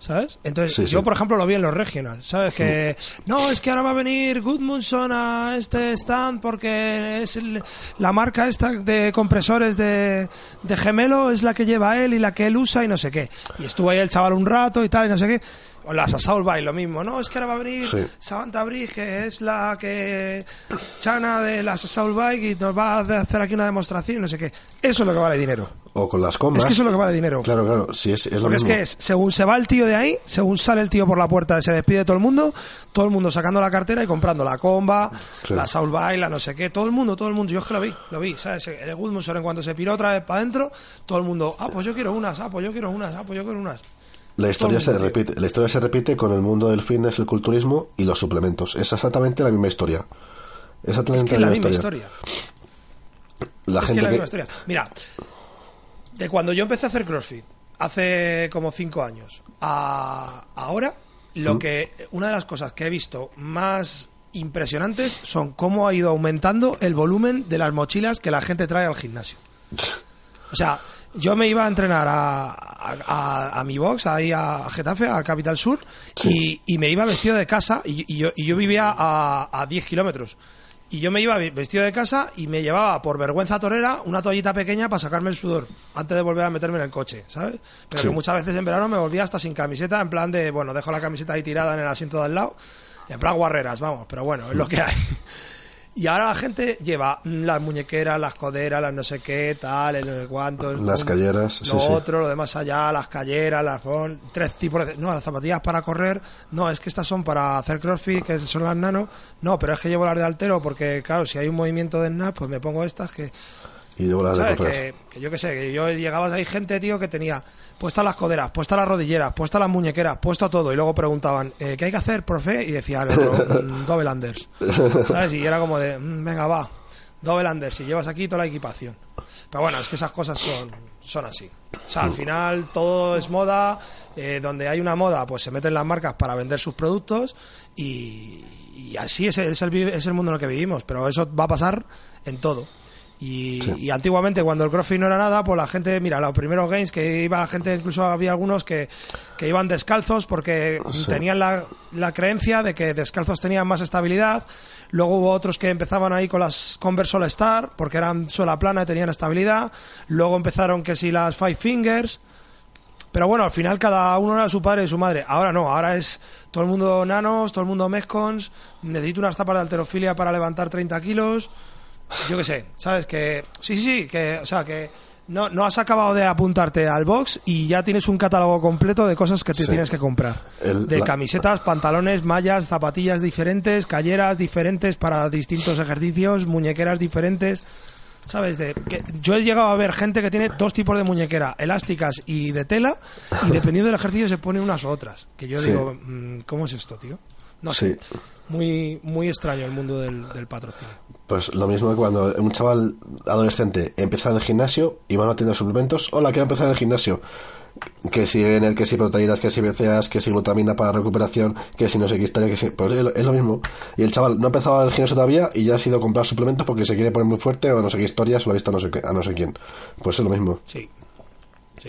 ¿Sabes? Entonces, Sí, yo, por ejemplo, lo vi en los regionals, ¿sabes? Que no, es que ahora va a venir Goodmunson a este stand porque es el- la marca esta de compresores de, de gemelo es la que lleva él y la que él usa y no sé qué. Y estuvo ahí el chaval un rato y tal y no sé qué. O las Assault Bike, lo mismo. No, es que ahora va a venir Sí. Samantha Bridge, que es la que. Chana de las Assault Bike y nos va a hacer aquí una demostración no sé qué. Eso es lo que vale dinero. O con las comas. Es que eso es lo que vale dinero. Claro, claro, sí, es, es lo Porque es mismo. que es, según se va el tío de ahí, según sale el tío por la puerta, se despide todo el mundo, todo el mundo sacando la cartera y comprando la comba, Claro. la Bike, la no sé qué, todo el mundo, todo el mundo. Yo es que lo vi, lo vi, ¿sabes? El Goodmanson en cuanto se piró otra vez para adentro, todo el mundo, ah, pues yo quiero unas, ah, pues yo quiero unas, ah, pues yo quiero unas. La historia, se repite, la historia se repite con el mundo del fitness, el culturismo y los suplementos. Es exactamente la misma historia. Es Exactamente que es la misma historia. La es gente que es la que- misma historia. Mira, de cuando yo empecé a hacer CrossFit, hace como cinco años, a ahora, lo ¿Mm? que una de las cosas que he visto más impresionantes son cómo ha ido aumentando el volumen de las mochilas que la gente trae al gimnasio. O sea, yo me iba a entrenar a, a- a- a mi box, ahí a Getafe, a Capital Sur, y, y me iba vestido de casa, y, y yo, y yo vivía a, a 10 kilómetros. Y yo me iba vestido de casa y me llevaba por vergüenza torera una toallita pequeña para sacarme el sudor antes de volver a meterme en el coche, ¿sabes? Pero Sí. que muchas veces en verano me volvía hasta sin camiseta, en plan de, bueno, dejo la camiseta ahí tirada en el asiento de al lado, en plan guarreras, vamos, pero bueno, es lo que hay. Y ahora la gente lleva las muñequeras, las coderas, las no sé qué, tal, el cuánto. el- Las calleras, Lo sí, sí. otro, lo demás allá, las calleras, las pon- tres tipos de... No, las zapatillas para correr, no, es que estas son para hacer crossfit, que son las nano. No, pero es que llevo las de altero porque, claro, si hay un movimiento de snap, pues me pongo estas que... Y luego las de ¿Sabes? correr. Que, que yo qué sé, que yo llegaba ahí gente, tío, que tenía puestas las coderas, puestas las rodilleras, puestas las muñequeras, puesto todo, y luego preguntaban, eh, ¿qué hay que hacer, profe? Y decía el otro, "Mm, double unders. ¿Sabes? Y era como de, "Mm, venga, va, double unders, y llevas aquí toda la equipación. Pero bueno, es que esas cosas son, son así. O sea, al final todo es moda, eh, donde hay una moda, pues se meten las marcas para vender sus productos y, y así es, el, es el mundo en el que vivimos, pero eso va a pasar en todo. Y, Sí. y antiguamente, cuando el CrossFit no era nada, pues la gente, mira, los primeros games que iba la gente, incluso había algunos que, que iban descalzos porque Sí. tenían la, la creencia de que descalzos tenían más estabilidad. Luego hubo otros que empezaban ahí con las Converse All Star porque eran sola plana y tenían estabilidad. Luego empezaron que si las Five Fingers. Pero bueno, al final cada uno era su padre y su madre. Ahora no, ahora es todo el mundo nanos, todo el mundo mezcons. Necesito unas tapas de alterofilia para levantar 30 kilos. Yo qué sé, ¿sabes? Que sí, sí, sí, que, o sea, que no, no has acabado de apuntarte al box y ya tienes un catálogo completo de cosas que te Sí. tienes que comprar. El- de la- camisetas, pantalones, mallas, zapatillas diferentes, calleras diferentes para distintos ejercicios, muñequeras diferentes. ¿Sabes? De, que yo he llegado a ver gente que tiene dos tipos de muñequera, elásticas y de tela, y dependiendo del ejercicio se pone unas u otras. Que yo Sí. digo, mm, ¿cómo es esto, tío? No sé. Sí. Muy, muy extraño el mundo del, del patrocinio. Pues lo mismo que cuando un chaval adolescente empieza en el gimnasio y va a una tienda de suplementos. Hola, quiero empezar en el gimnasio. Que si en el que si proteínas, que si BCAAs, que si glutamina para recuperación, que si no sé qué historia, que si. Pues es lo, mismo. Y el chaval no ha empezado el gimnasio todavía y ya ha sido a comprar suplementos porque se quiere poner muy fuerte o no sé qué historias o lo ha visto a no sé, qué- a no sé quién. Pues es lo mismo. Sí. Sí.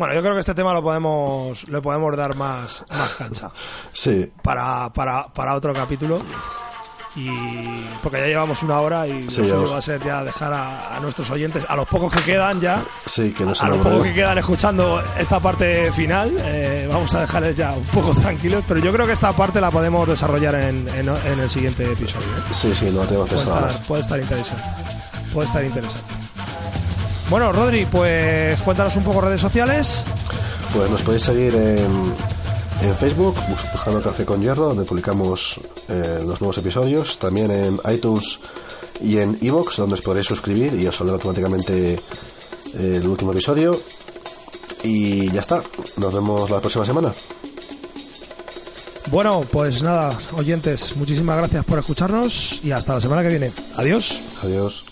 Bueno, yo creo que este tema lo podemos, le podemos dar más, más cancha Sí, para, para, para otro capítulo. Y porque ya llevamos una hora y Sí, va a ser ya dejar a, a nuestros oyentes, a los pocos que quedan ya, sí, que no a nos los pocos que quedan escuchando esta parte final, eh, vamos a dejarles ya un poco tranquilos, pero yo creo que esta parte la podemos desarrollar en, en, en el siguiente episodio. ¿eh? Sí, sí, no tenemos puede, pensado. estar, puede estar interesante. Puede estar interesante. Bueno, Rodri, pues cuéntanos un poco redes sociales. Pues nos podéis seguir en, en Facebook, bus- buscando Café con Hierro, donde publicamos eh, los nuevos episodios. También en iTunes y en Evox, donde os podréis suscribir y os saldrá automáticamente eh, el último episodio. Y ya está. Nos vemos la próxima semana. Bueno, pues nada, oyentes, muchísimas gracias por escucharnos y hasta la semana que viene. Adiós. Adiós.